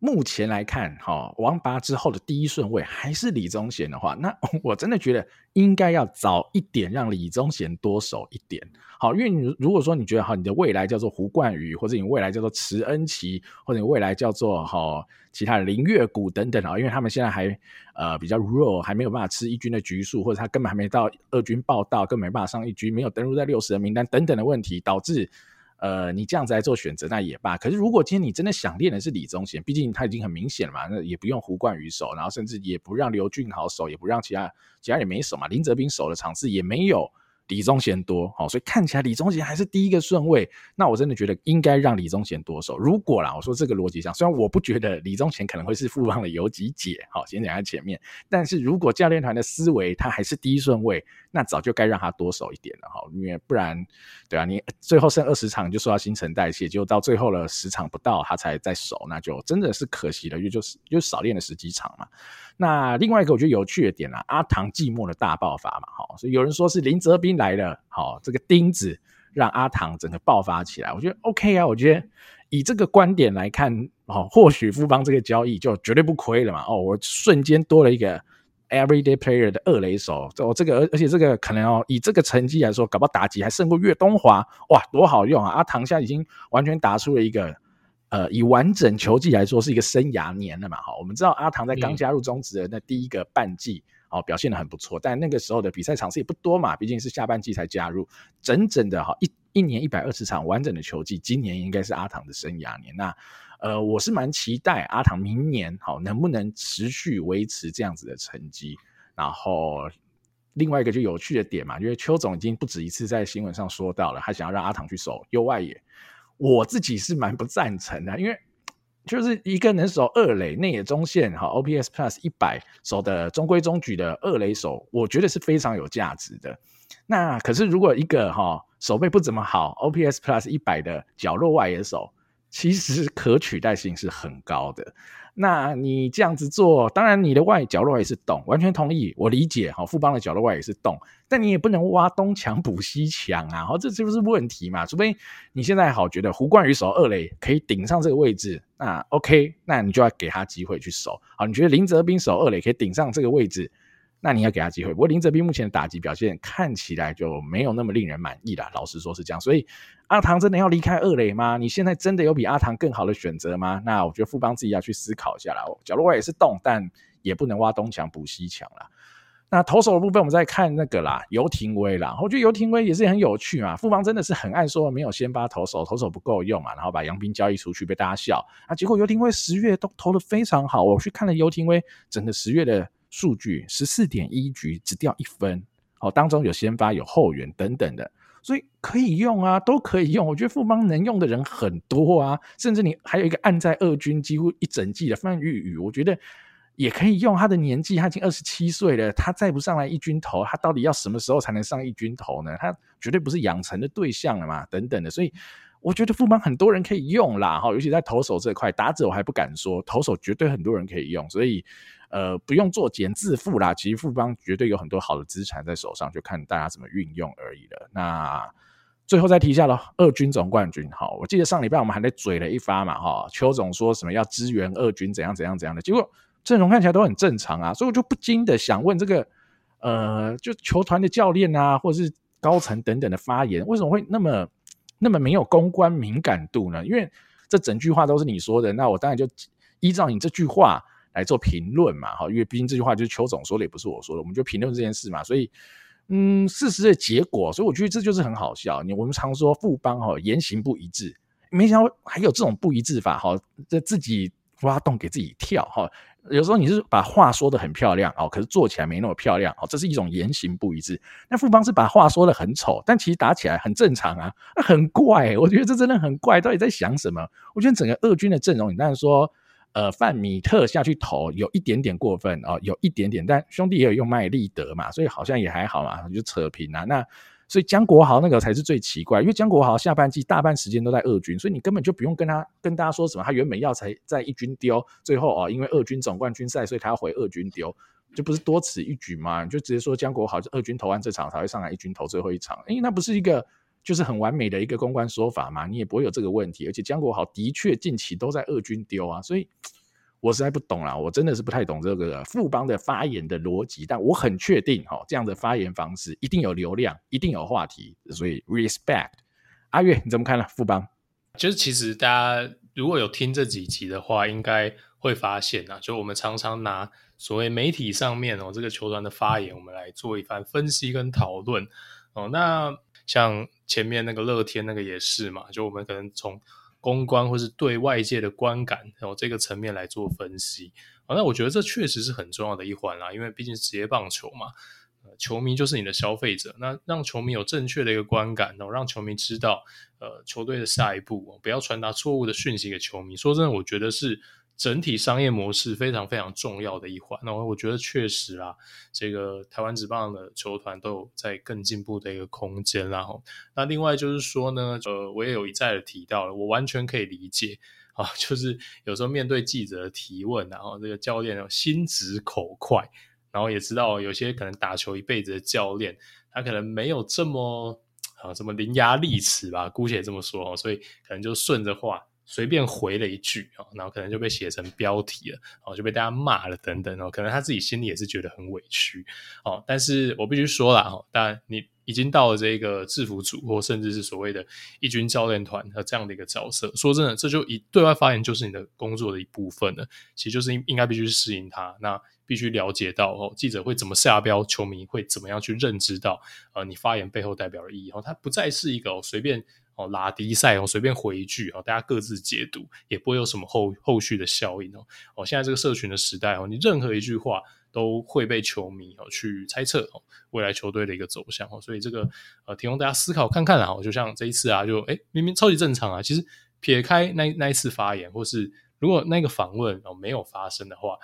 目前来看哈，王拔之后的第一顺位还是李宗贤的话，那我真的觉得应该要早一点让李宗贤多守一点。好，因为如果说你觉得哈，你的未来叫做胡冠宇，或者你未来叫做池恩齐，或者你未来叫做哈。其他林月谷等等啊，因为他们现在还呃比较弱，还没有办法吃一军的局数，或者他根本还没到二军报道，根本没办法上一军，没有登录在六十人名单等等的问题，导致呃，你这样子来做选择那也罢。可是如果今天你真的想练的是李宗贤，毕竟他已经很明显了嘛，那也不用胡冠宇守，然后甚至也不让刘俊豪守，也不让其他其他人没守嘛，林哲斌守的场次也没有。李宗贤多，好，所以看起来李宗贤还是第一个顺位。那我真的觉得应该让李宗贤多守。如果啦，我说这个逻辑上，虽然我不觉得李宗贤可能会是富邦的游击解，好，先讲在前面。但是如果教练团的思维他还是第一顺位，那早就该让他多守一点了，哈，因为不然，对啊，你最后剩二十场就说要新陈代谢，就到最后了十场不到他才在守，那就真的是可惜了，因为就是就少练了十几场嘛。那另外一个我觉得有趣的点啊，阿唐寂寞的大爆发嘛，哈，所以有人说是林哲斌来了，好，这个钉子让阿唐整个爆发起来，我觉得 OK 啊，我觉得以这个观点来看，哦，或许富邦这个交易就绝对不亏了嘛，哦，我瞬间多了一个 everyday player 的二垒手，哦，这个而而且这个可能哦，以这个成绩来说，搞不好打击还胜过岳东华，哇，多好用啊！阿唐现在已经完全打出了一个。呃，以完整球季来说，是一个生涯年了嘛？哈，我们知道阿唐在刚加入中职的那第一个半季，哦，表现得很不错，但那个时候的比赛场次也不多嘛，毕竟是下半季才加入，整整的哈一一年一百二十场完整的球季，今年应该是阿唐的生涯年。那呃，我是蛮期待阿唐明年好能不能持续维持这样子的成绩。然后另外一个就有趣的点嘛，因为邱总已经不止一次在新闻上说到了，他想要让阿唐去守右外野。我自己是蛮不赞成的，因为就是一个能守二垒、内野中线哈，OPS Plus 一百守的中规中矩的二垒手，我觉得是非常有价值的。那可是如果一个哈守备不怎么好，OPS Plus 一百的角落外野手，其实可取代性是很高的。那你这样子做，当然你的外角落也是洞，完全同意，我理解哈。富邦的角落外也是洞，但你也不能挖东墙补西墙啊，好，这是不是问题嘛？除非你现在好觉得胡冠宇守二垒可以顶上这个位置，那 OK，那你就要给他机会去守。好，你觉得林哲斌守二垒可以顶上这个位置？那你要给他机会，不过林哲斌目前的打击表现看起来就没有那么令人满意了。老实说是这样，所以阿唐真的要离开二垒吗？你现在真的有比阿唐更好的选择吗？那我觉得富邦自己要去思考一下啦。角落外也是洞，但也不能挖东墙补西墙啦。那投手的部分，我们再看那个啦，游廷威啦。我觉得游廷威也是很有趣嘛。富邦真的是很爱说没有先发投手，投手不够用嘛，然后把杨斌交易出去被大家笑啊。结果游廷威十月都投得非常好，我去看了游廷威整个十月的。数据十四点一局只掉一分，好，当中有先发有后援等等的，所以可以用啊，都可以用。我觉得富邦能用的人很多啊，甚至你还有一个按在二军几乎一整季的范玉宇，我觉得也可以用。他的年纪他已经二十七岁了，他再不上来一军投，他到底要什么时候才能上一军投呢？他绝对不是养成的对象了嘛，等等的，所以我觉得富邦很多人可以用啦，哈，尤其在投手这块，打者我还不敢说，投手绝对很多人可以用，所以。呃，不用做茧自负啦，其实富邦绝对有很多好的资产在手上，就看大家怎么运用而已了。那最后再提一下咯，二军总冠军，哈，我记得上礼拜我们还在嘴了一发嘛，哈，邱总说什么要支援二军怎样怎样怎样的，结果阵容看起来都很正常啊，所以我就不禁的想问这个，呃，就球团的教练啊，或者是高层等等的发言，为什么会那么那么没有公关敏感度呢？因为这整句话都是你说的，那我当然就依照你这句话。来做评论嘛，哈，因为毕竟这句话就是邱总说的，也不是我说的，我们就评论这件事嘛。所以，嗯，事实的结果，所以我觉得这就是很好笑。你我们常说富邦哈言行不一致，没想到还有这种不一致法，哈，这自己挖洞给自己跳，哈。有时候你是把话说得很漂亮，哦，可是做起来没那么漂亮，哦，这是一种言行不一致。那富邦是把话说得很丑，但其实打起来很正常啊，那很怪，我觉得这真的很怪，到底在想什么？我觉得整个二军的阵容，你当然说。呃，范米特下去投有一点点过分哦，有一点点，但兄弟也有用麦利德嘛，所以好像也还好嘛，就扯平啊。那所以江国豪那个才是最奇怪，因为江国豪下半季大半时间都在二军，所以你根本就不用跟他跟大家说什么，他原本要才在一军丢，最后哦，因为二军总冠军赛，所以他要回二军丢，就不是多此一举嘛？你就直接说江国豪就二军投完这场才会上来一军投最后一场，因为那不是一个。就是很完美的一个公关说法嘛，你也不会有这个问题。而且江国豪的确近期都在二军丢啊，所以我实在不懂啦，我真的是不太懂这个富邦的发言的逻辑。但我很确定哈，这样的发言方式一定有流量，一定有话题，所以 respect。阿月你怎么看呢？富邦就是其实大家如果有听这几集的话，应该会发现啊，就我们常常拿所谓媒体上面哦这个球团的发言，我们来做一番分析跟讨论哦。那像前面那个乐天那个也是嘛，就我们可能从公关或是对外界的观感，然后这个层面来做分析。啊，那我觉得这确实是很重要的一环啦，因为毕竟职业棒球嘛。球迷就是你的消费者，那让球迷有正确的一个观感，然后让球迷知道，呃，球队的下一步，不要传达错误的讯息给球迷。说真的，我觉得是整体商业模式非常非常重要的一环。那我觉得确实啊，这个台湾职棒的球团都有在更进步的一个空间。然后，那另外就是说呢，呃，我也有一再的提到了，我完全可以理解啊，就是有时候面对记者的提问，然后这个教练心直口快。然后也知道有些可能打球一辈子的教练，他可能没有这么啊什么伶牙俐齿吧，姑且这么说哦，所以可能就顺着话随便回了一句，然后可能就被写成标题了，就被大家骂了等等哦，可能他自己心里也是觉得很委屈哦。但是我必须说了哈，当然你已经到了这个制服组或甚至是所谓的一军教练团和这样的一个角色，说真的，这就一对外发言就是你的工作的一部分了，其实就是应应该必须适应他那。必须了解到哦，记者会怎么下标，球迷会怎么样去认知到呃，你发言背后代表的意义哦，它不再是一个哦随便哦拉低赛哦随便回一句哦，大家各自解读，也不会有什么后后续的效应哦哦，现在这个社群的时代哦，你任何一句话都会被球迷哦去猜测哦未来球队的一个走向哦，所以这个呃提供大家思考看看啊，就像这一次啊，就诶明明超级正常啊，其实撇开那那一次发言，或是如果那个访问哦没有发生的话。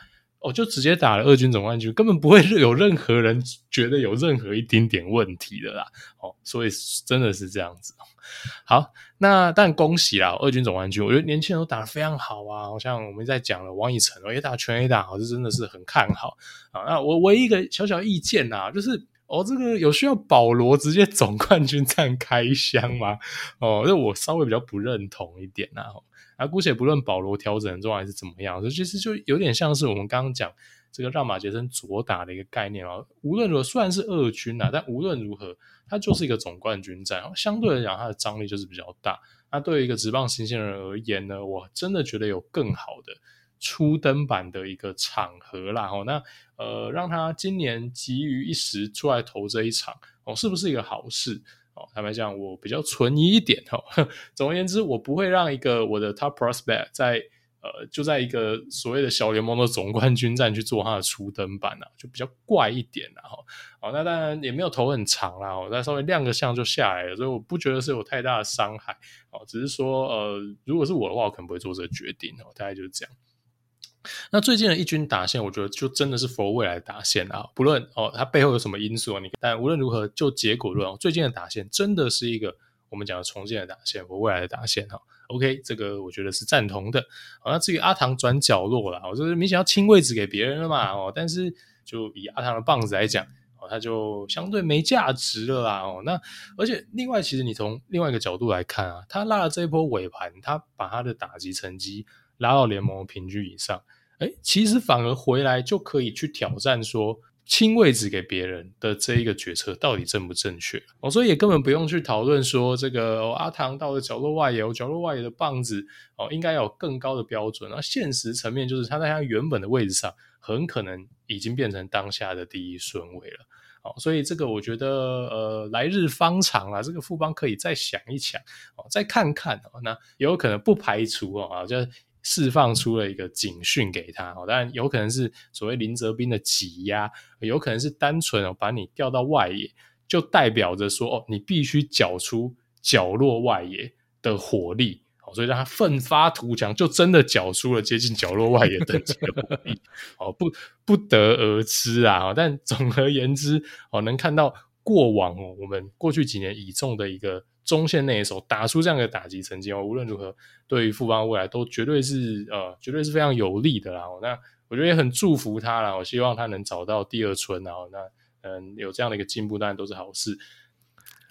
哦、就直接打了二军总冠军，根本不会有任何人觉得有任何一丁点问题的啦。哦，所以真的是这样子。好，那但恭喜啦，二军总冠军，我觉得年轻人都打得非常好啊。好像我们在讲了王以诚，也打全 A 打，好，像真的是很看好啊。那我唯一一个小小意见啊，就是哦，这个有需要保罗直接总冠军战开箱吗？哦，这我稍微比较不认同一点呐。啊，姑且不论保罗调整的状态是怎么样，这其实就有点像是我们刚刚讲这个让马杰森左打的一个概念啊。无论如何，虽然是二军啊，但无论如何，它就是一个总冠军战，相对来讲，它的张力就是比较大。那对于一个职棒新鲜人而言呢，我真的觉得有更好的初登板的一个场合啦。哦，那呃，让他今年急于一时出来投这一场，哦，是不是一个好事？哦，坦白讲，我比较存疑一点哈。(laughs) 总而言之，我不会让一个我的 top prospect 在呃，就在一个所谓的小联盟的总冠军战去做他的初登板啊，就比较怪一点啦哈。好，那当然也没有投很长啦，我再稍微亮个相就下来了，所以我不觉得是有太大的伤害。哦，只是说呃，如果是我的话，我可能不会做这个决定哦，大概就是这样。那最近的一军打线，我觉得就真的是 for 未来的打线啊，不论哦它背后有什么因素啊，你但无论如何就结果论，最近的打线真的是一个我们讲的重建的打线和未来的打线哈。OK，这个我觉得是赞同的。好，那至于阿唐转角落了，我就是明显要清位置给别人了嘛哦，但是就以阿唐的棒子来讲哦，他就相对没价值了啦哦。那而且另外，其实你从另外一个角度来看啊，他拉了这一波尾盘，他把他的打击成绩拉到联盟平均以上。哎，其实反而回来就可以去挑战说清位置给别人的这一个决策到底正不正确哦，所以也根本不用去讨论说这个、阿唐到了角落外，有角落外的棒子哦，应该有更高的标准。那现实层面就是他在他原本的位置上，很可能已经变成当下的第一顺位了。哦，所以这个我觉得呃，来日方长啦，这个富邦可以再想一想哦，再看看哦，那也有可能不排除哦，啊，就。释放出了一个警讯给他，哦，当然有可能是所谓林哲斌的挤压，有可能是单纯哦把你调到外野，就代表着说哦，你必须缴出角落外野的火力，哦，所以让他奋发图强，就真的缴出了接近角落外野等级的火力，哦，不不得而知啊，但总而言之，哦，能看到过往哦，我们过去几年倚重的一个。中线那一手打出这样的打击成绩哦，无论如何，对于富邦未来都绝对是呃，绝对是非常有利的啦。那我觉得也很祝福他啦，我希望他能找到第二春，然后那嗯有这样的一个进步，当然都是好事。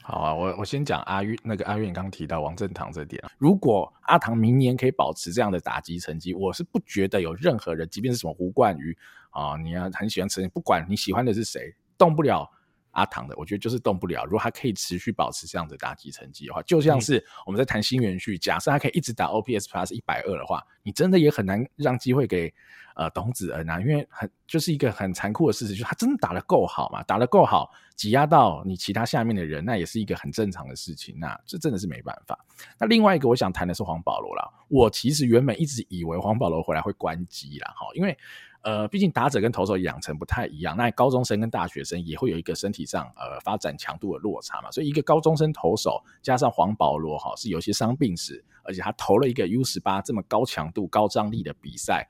好啊，我我先讲阿运那个阿运，你刚提到王正堂这点，如果阿唐明年可以保持这样的打击成绩，我是不觉得有任何人，即便是什么胡冠宇啊，你要很喜欢吃，不管你喜欢的是谁，动不了。阿唐的，我觉得就是动不了。如果他可以持续保持这样的打击成绩的话，就像是我们在谈新元旭，假设他可以一直打 OPS Plus 一百二的话，你真的也很难让机会给呃董子恩啊，因为很就是一个很残酷的事实，就是他真的打得够好嘛，打得够好，挤压到你其他下面的人，那也是一个很正常的事情。那这真的是没办法。那另外一个我想谈的是黄保罗啦，我其实原本一直以为黄保罗回来会关机啦，哈，因为。呃，毕竟打者跟投手养成不太一样，那高中生跟大学生也会有一个身体上呃发展强度的落差嘛，所以一个高中生投手加上黄保罗哈是有些伤病史，而且他投了一个 U 十八这么高强度高张力的比赛。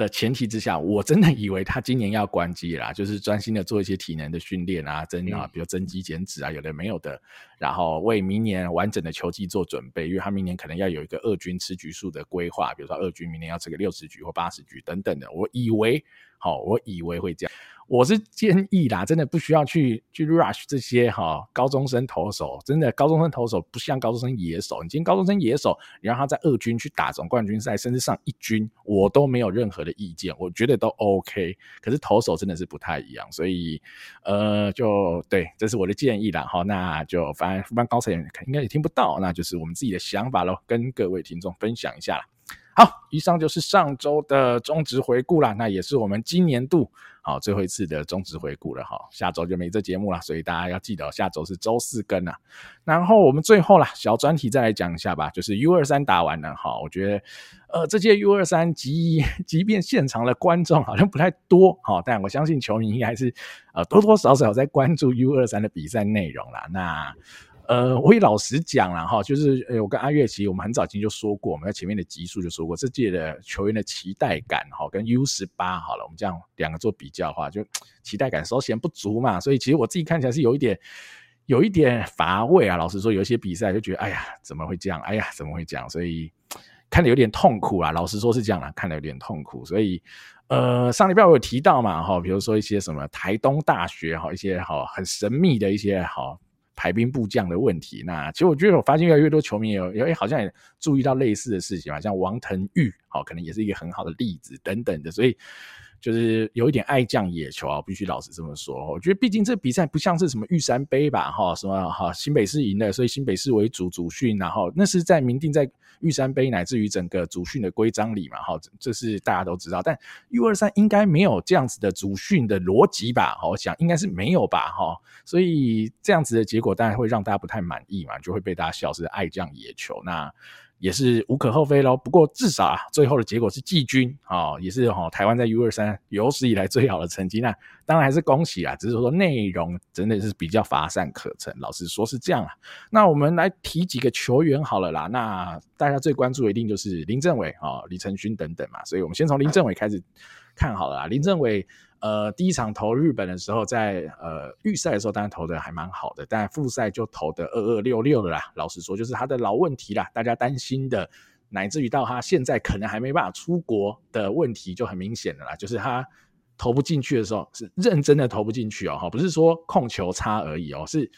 的前提之下，我真的以为他今年要关机啦，就是专心的做一些体能的训练啊，增啊，比如增肌减脂啊，有的没有的，然后为明年完整的球季做准备，因为他明年可能要有一个二军吃局数的规划，比如说二军明年要吃个六十局或八十局等等的，我以为，好，我以为会这样。我是建议啦，真的不需要去去 rush 这些哈、哦、高中生投手，真的高中生投手不像高中生野手。你今天高中生野手，你让他在二军去打总冠军赛，甚至上一军，我都没有任何的意见，我觉得都 OK。可是投手真的是不太一样，所以呃，就对，这是我的建议啦。好，那就反正一般高层应该也听不到，那就是我们自己的想法喽，跟各位听众分享一下啦。好，以上就是上周的中职回顾啦，那也是我们今年度好最后一次的中职回顾了哈。下周就没这节目了，所以大家要记得下周是周四更啊。然后我们最后啦，小专题再来讲一下吧，就是 U 二三打完了哈，我觉得呃这届 U 二三即即便现场的观众好像不太多哈，但我相信球迷应该是呃多多少少在关注 U 二三的比赛内容啦。那呃，我也老实讲了哈，就是呃，我跟阿月其实我们很早以前就说过，我们在前面的集数就说过，这届的球员的期待感哈，跟 U 十八好了，我们这样两个做比较的话，就期待感稍显不足嘛，所以其实我自己看起来是有一点，有一点乏味啊。老实说，有一些比赛就觉得，哎呀，怎么会这样？哎呀，怎么会这样？所以看得有点痛苦啊。老实说是这样啦，看得有点痛苦。所以呃，上礼拜我有提到嘛，哈，比如说一些什么台东大学哈，一些哈很神秘的一些好。排兵布将的问题，那其实我觉得我发现越来越多球迷有，有、欸、好像也注意到类似的事情嘛，像王腾玉，好，可能也是一个很好的例子等等的，所以就是有一点爱将野球啊，必须老实这么说。我觉得毕竟这比赛不像是什么玉山杯吧，哈，什么哈新北市赢了，所以新北市为主主训，然后那是在明定在。玉山杯乃至于整个主训的规章里嘛，哈，这是大家都知道。但 U 二三应该没有这样子的主训的逻辑吧？我想应该是没有吧，哈。所以这样子的结果当然会让大家不太满意嘛，就会被大家笑是爱将野球。那。也是无可厚非喽，不过至少啊，最后的结果是季军啊，也是哈台湾在 U 二三有史以来最好的成绩。那当然还是恭喜啊，只是说内容真的是比较乏善可陈。老实说是这样啊。那我们来提几个球员好了啦。那大家最关注的一定就是林政伟啊、李承勋等等嘛。所以我们先从林政伟开始看好了啦。林政伟。呃，第一场投日本的时候在，呃预赛的时候，当然投的还蛮好的，但复赛就投的二二六六了啦。老实说，就是他的老问题啦，大家担心的，乃至于到他现在可能还没办法出国的问题就很明显的啦，就是他投不进去的时候是认真的投不进去哦，不是说控球差而已哦，是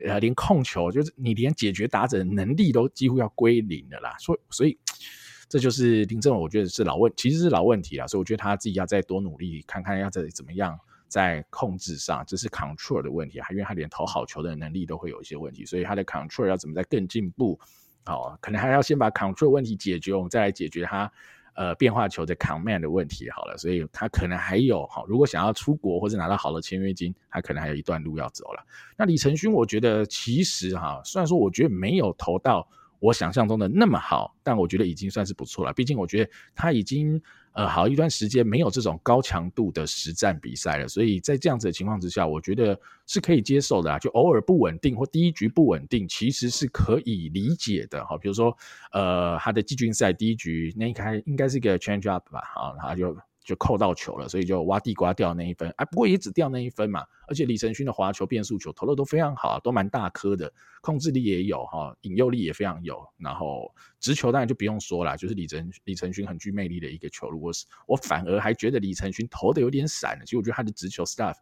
呃连控球就是你连解决打者的能力都几乎要归零了啦，所以所以。这就是林政伟，我觉得是老问，其实是老问题啊，所以我觉得他自己要再多努力，看看要再怎么样在控制上，这是 control 的问题，还因为他连投好球的能力都会有一些问题，所以他的 control 要怎么再更进步，哦，可能还要先把 control 问题解决，我们再来解决他呃变化球的 command 的问题好了，所以他可能还有哈，如果想要出国或者拿到好的签约金，他可能还有一段路要走了。那李承勋，我觉得其实哈，虽然说我觉得没有投到。我想象中的那么好，但我觉得已经算是不错了。毕竟我觉得他已经呃好一段时间没有这种高强度的实战比赛了，所以在这样子的情况之下，我觉得是可以接受的啊。就偶尔不稳定或第一局不稳定，其实是可以理解的。好，比如说呃他的季军赛第一局那应该应该是一个 change up 吧，好，然后就。就扣到球了，所以就挖地瓜掉那一分，哎，不过也只掉那一分嘛。而且李承勋的滑球、变速球投的都非常好，都蛮大颗的，控制力也有哈，引诱力也非常有。然后直球当然就不用说了，就是李承李承勋很具魅力的一个球路。我是我反而还觉得李承勋投的有点散了，其实我觉得他的直球 stuff，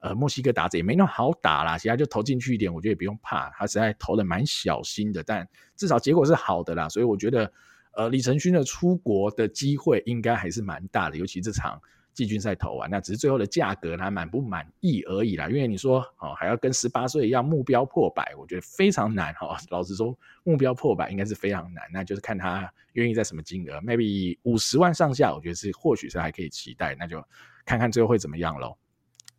呃，墨西哥打者也没那么好打啦，其他就投进去一点，我觉得也不用怕。他实在投的蛮小心的，但至少结果是好的啦，所以我觉得。呃，李承勋的出国的机会应该还是蛮大的，尤其这场季军赛投完，那只是最后的价格呢满不满意而已啦。因为你说哦还要跟十八岁一样目标破百，我觉得非常难哈。老实说，目标破百应该是非常难，那就是看他愿意在什么金额，maybe 五十万上下，我觉得是或许是还可以期待，那就看看最后会怎么样喽。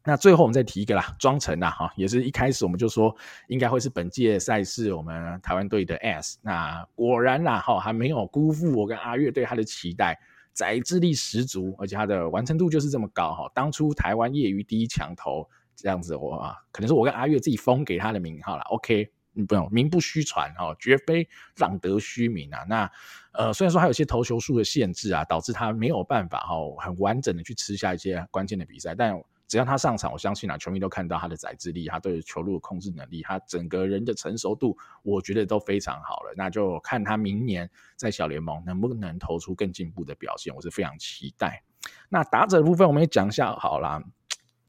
那最后我们再提一个啦，庄成啦，哈，也是一开始我们就说应该会是本届赛事我们台湾队的 S，那果然啦，哈，还没有辜负我跟阿月对他的期待，宰制力十足，而且他的完成度就是这么高，哈，当初台湾业余第一强投这样子，我啊可能是我跟阿月自己封给他的名号啦，OK，不用名不虚传，哈，绝非浪得虚名啊，那呃，虽然说还有些投球数的限制啊，导致他没有办法哈，很完整的去吃下一些关键的比赛，但。只要他上场，我相信啊，球迷都看到他的宰制力，他对球路的控制能力，他整个人的成熟度，我觉得都非常好了。那就看他明年在小联盟能不能投出更进步的表现，我是非常期待。那打者的部分，我们也讲一下好啦，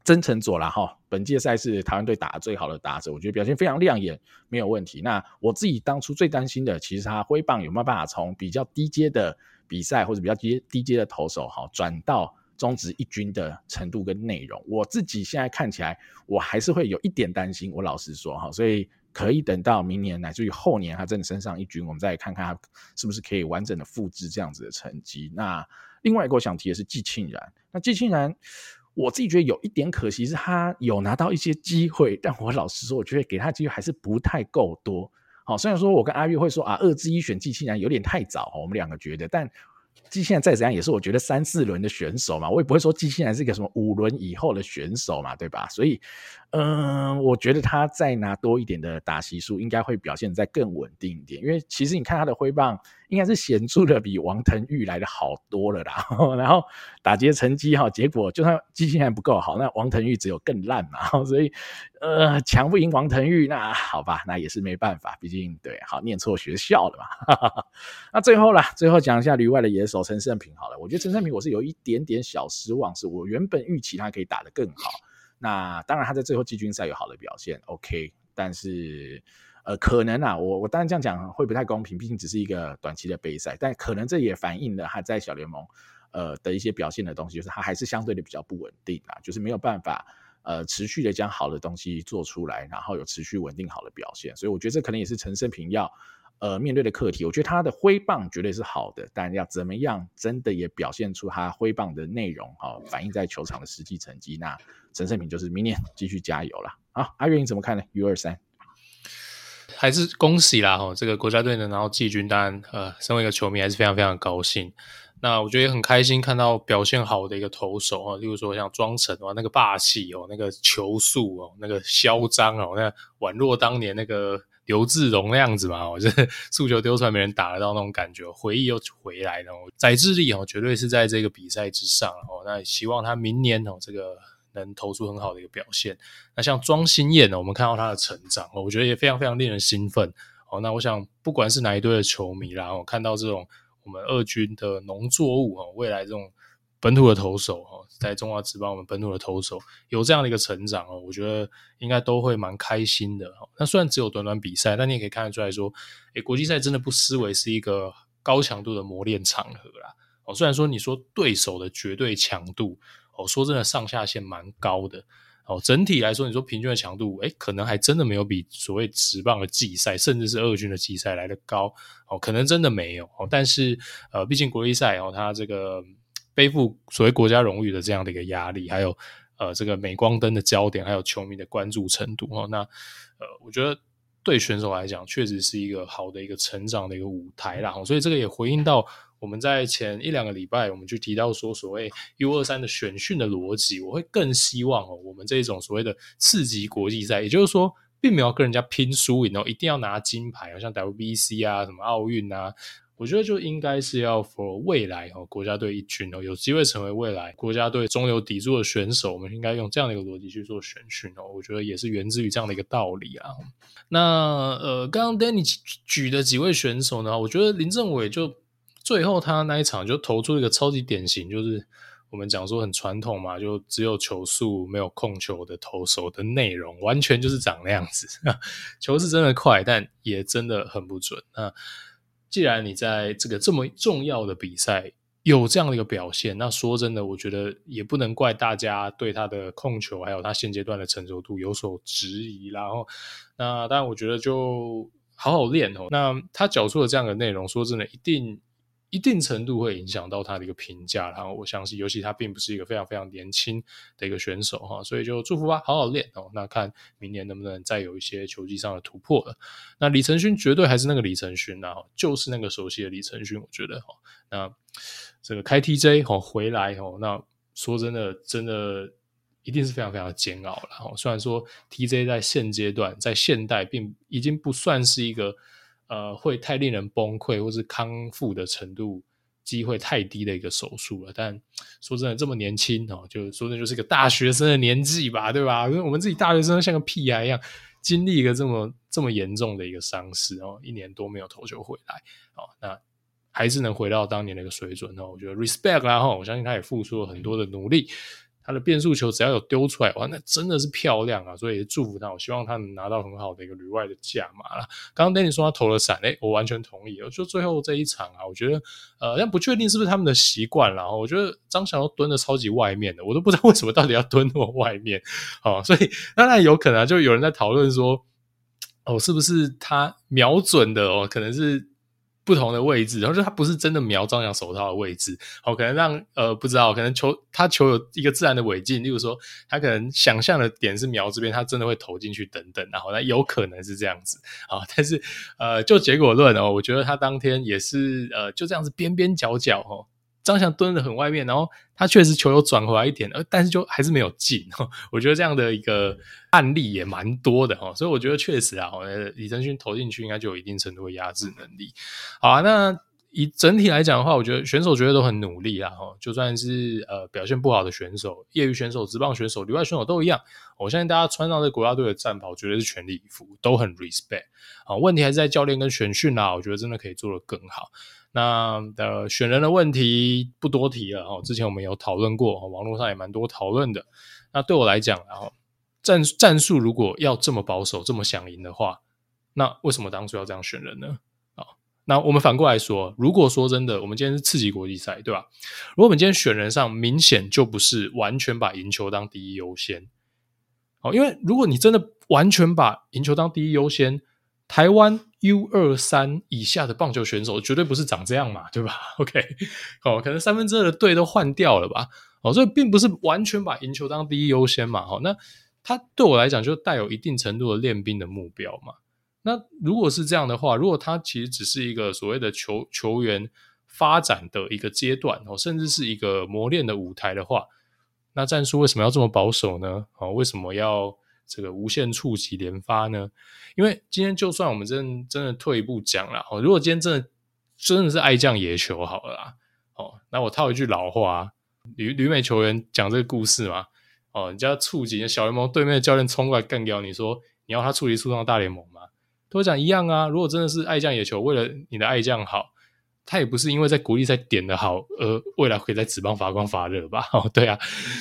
真诚佐啦哈，本届赛事台湾队打得最好的打者，我觉得表现非常亮眼，没有问题。那我自己当初最担心的，其实他挥棒有没有办法从比较低阶的比赛或者比较低低阶的投手哈，转到。中职一军的程度跟内容，我自己现在看起来，我还是会有一点担心。我老实说哈，所以可以等到明年乃至于后年，他真的升上一军，我们再看看他是不是可以完整的复制这样子的成绩。那另外一个我想提的是季庆然，那季庆然，我自己觉得有一点可惜是他有拿到一些机会，但我老实说，我觉得给他机会还是不太够多。好，虽然说我跟阿月会说啊，二之一选季庆然有点太早，我们两个觉得，但。机器人再怎样也是我觉得三四轮的选手嘛，我也不会说机器人是一个什么五轮以后的选手嘛，对吧？所以，嗯、我觉得他再拿多一点的打席数，应该会表现在更稳定一点。因为其实你看他的挥棒。应该是显著的比王腾玉来的好多了啦，(laughs) 然后打击成绩哈，结果就算记性还不够好，那王腾玉只有更烂嘛，(laughs) 所以呃强不赢王腾玉，那好吧，那也是没办法，毕竟对，好念错学校了嘛。哈哈，那最后啦，最后讲一下旅外的野手陈胜平好了，我觉得陈胜平我是有一点点小失望，是我原本预期他可以打得更好，那当然他在最后季军赛有好的表现，OK，但是。呃，可能啊，我我当然这样讲会不太公平，毕竟只是一个短期的杯赛，但可能这也反映了他在小联盟呃的一些表现的东西，就是他还是相对的比较不稳定啊，就是没有办法呃持续的将好的东西做出来，然后有持续稳定好的表现，所以我觉得这可能也是陈胜平要呃面对的课题。我觉得他的挥棒绝对是好的，但要怎么样真的也表现出他挥棒的内容哈、反映在球场的实际成绩，那陈胜平就是明年继续加油了。好，阿月你怎么看呢？U 二三。还是恭喜啦！哈，这个国家队能拿到季军，当然，呃，身为一个球迷还是非常非常高兴。那我觉得也很开心看到表现好的一个投手啊，例如说像庄成哦，那个霸气哦，那个球速哦，那个嚣张哦，那宛若当年那个刘志荣那样子嘛，我，(laughs) 就是速球丢出来没人打得到那种感觉，回忆又回来了。宰制力哦，绝对是在这个比赛之上哦。那希望他明年哦，这个。能投出很好的一个表现。那像庄心燕呢，我们看到他的成长，我觉得也非常非常令人兴奋。哦，那我想不管是哪一队的球迷啦，我看到这种我们二军的农作物哦，未来这种本土的投手哈，在中华职棒我们本土的投手有这样的一个成长哦，我觉得应该都会蛮开心的。那虽然只有短短比赛，但你也可以看得出来说，诶，国际赛真的不失为是一个高强度的磨练场合啦。哦，虽然说你说对手的绝对强度。哦，说真的，上下限蛮高的。哦，整体来说，你说平均的强度，诶，可能还真的没有比所谓职棒的季赛，甚至是二军的季赛来得高。哦，可能真的没有。哦，但是呃，毕竟国际赛哦，它这个背负所谓国家荣誉的这样的一个压力，还有呃这个镁光灯的焦点，还有球迷的关注程度。哦，那呃，我觉得对选手来讲，确实是一个好的一个成长的一个舞台啦。所以这个也回应到。我们在前一两个礼拜，我们就提到说，所谓 U 二三的选训的逻辑，我会更希望哦，我们这种所谓的次级国际赛，也就是说，并没有跟人家拼输赢哦，一定要拿金牌，像 WBC 啊，什么奥运啊，我觉得就应该是要 for 未来哦，国家队一军哦，有机会成为未来国家队中流砥柱的选手，我们应该用这样的一个逻辑去做选训哦，我觉得也是源自于这样的一个道理啊。那呃，刚刚 Danny 举的几位选手呢，我觉得林政伟就。最后他那一场就投出一个超级典型，就是我们讲说很传统嘛，就只有球速没有控球的投手的内容，完全就是长那样子。(laughs) 球是真的快，但也真的很不准。那既然你在这个这么重要的比赛有这样的一个表现，那说真的，我觉得也不能怪大家对他的控球还有他现阶段的成熟度有所质疑。然后，那当然，我觉得就好好练哦。那他缴出了这样的内容，说真的，一定。一定程度会影响到他的一个评价，然后我相信，尤其他并不是一个非常非常年轻的一个选手哈，所以就祝福吧，好好练哦。那看明年能不能再有一些球技上的突破了。那李承勋绝对还是那个李承勋呐，就是那个熟悉的李承勋，我觉得哈。那这个开 TJ 哈回来哈，那说真的，真的一定是非常非常煎熬了哈。虽然说 TJ 在现阶段在现代并已经不算是一个。呃，会太令人崩溃，或是康复的程度机会太低的一个手术了。但说真的，这么年轻哦，就说真的就是个大学生的年纪吧，对吧？我们自己大学生像个屁孩一样，经历一个这么这么严重的一个伤势哦，一年多没有投球回来哦，那还是能回到当年的一个水准哦，我觉得 respect 啦哈，我相信他也付出了很多的努力。他的变速球只要有丢出来，哇，那真的是漂亮啊！所以祝福他，我希望他能拿到很好的一个旅外的价码啦。刚刚 Danny 说他投了闪，诶，我完全同意。就最后这一场啊，我觉得呃，但不确定是不是他们的习惯啦。我觉得张翔都蹲的超级外面的，我都不知道为什么到底要蹲那么外面。哦，所以当然有可能、啊、就有人在讨论说，哦，是不是他瞄准的哦，可能是。不同的位置，然后就他不是真的瞄张扬手套的位置，好，可能让呃不知道，可能球他球有一个自然的尾径，例如说他可能想象的点是瞄这边，他真的会投进去等等，然后那有可能是这样子啊，但是呃就结果论哦，我觉得他当天也是呃就这样子边边角角哦。张翔蹲得很外面，然后他确实球有转回来一点，呃，但是就还是没有进。(laughs) 我觉得这样的一个案例也蛮多的哈，所以我觉得确实啊，李承勋投进去应该就有一定程度的压制能力。好啊，那以整体来讲的话，我觉得选手绝对都很努力啊，哈，就算是呃表现不好的选手、业余选手、职棒选手、旅外选手都一样。我相信大家穿上这国家队的战袍，绝对是全力以赴，都很 respect。啊，问题还是在教练跟选训啦，我觉得真的可以做得更好。那的选人的问题不多提了哈，之前我们有讨论过，网络上也蛮多讨论的。那对我来讲，然后战战术如果要这么保守、这么想赢的话，那为什么当初要这样选人呢？啊，那我们反过来说，如果说真的，我们今天是次级国际赛，对吧？如果我们今天选人上明显就不是完全把赢球当第一优先，哦，因为如果你真的完全把赢球当第一优先，台湾 U 二三以下的棒球选手绝对不是长这样嘛，对吧？(laughs) OK，哦，可能三分之二的队都换掉了吧？哦，所以并不是完全把赢球当第一优先嘛。哦，那他对我来讲就带有一定程度的练兵的目标嘛。那如果是这样的话，如果他其实只是一个所谓的球球员发展的一个阶段，哦，甚至是一个磨练的舞台的话，那战术为什么要这么保守呢？哦，为什么要？这个无限触及连发呢？因为今天就算我们真真的退一步讲了哦，如果今天真的真的是爱将野球好了啦哦，那我套一句老话，旅旅美球员讲这个故事嘛哦，人家触及小联盟对面的教练冲过来干掉你说你要他触及触上大联盟吗？都讲一样啊。如果真的是爱将野球，为了你的爱将好。他也不是因为在国际赛点的好，而未来可以在职棒发光发热吧？哦，对啊，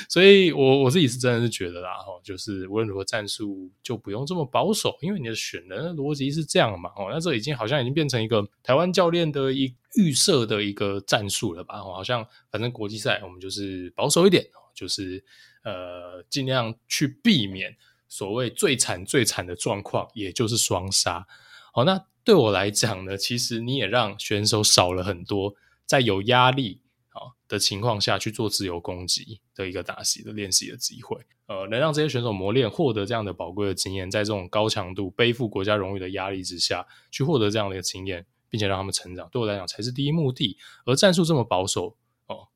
所以我我自己是真的是觉得啦，哦，就是无论如何战术就不用这么保守，因为你的选人的逻辑是这样嘛，哦，那这已经好像已经变成一个台湾教练的一预设的一个战术了吧？好像反正国际赛我们就是保守一点，就是呃尽量去避免所谓最惨最惨的状况，也就是双杀。好，那。对我来讲呢，其实你也让选手少了很多在有压力啊的情况下去做自由攻击的一个打击的练习的机会。呃，能让这些选手磨练，获得这样的宝贵的经验，在这种高强度背负国家荣誉的压力之下，去获得这样的一个经验，并且让他们成长，对我来讲才是第一目的。而战术这么保守哦，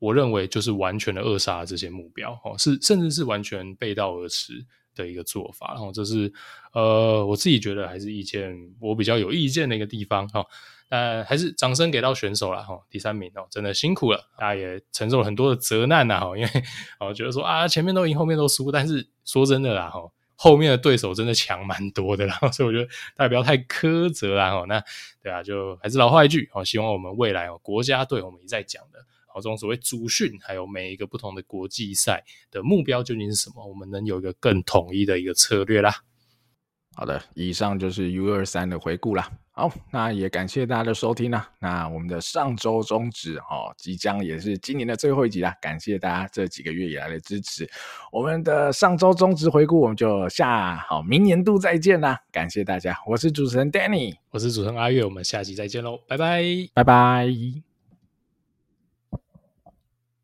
我认为就是完全的扼杀了这些目标哦，是甚至是完全背道而驰。的一个做法，然后这是呃，我自己觉得还是意见我比较有意见的一个地方哈。但还是掌声给到选手了哈，第三名哦，真的辛苦了，大家也承受了很多的责难呐哈，因为我觉得说啊，前面都赢，后面都输，但是说真的啦哈，后面的对手真的强蛮多的啦，(laughs) 所以我觉得大家不要太苛责啦哈。那对啊，就还是老话一句，哦希望我们未来哦，国家队我们一再讲的。好，这种所谓组训，还有每一个不同的国际赛的目标究竟是什么？我们能有一个更统一的一个策略啦。好的，以上就是 U 二三的回顾啦。好，那也感谢大家的收听啦。那我们的上周中职哦，即将也是今年的最后一集啦。感谢大家这几个月以来的支持。我们的上周中职回顾，我们就下好明年度再见啦。感谢大家，我是主持人 Danny，我是主持人阿月，我们下期再见喽，拜拜，拜拜。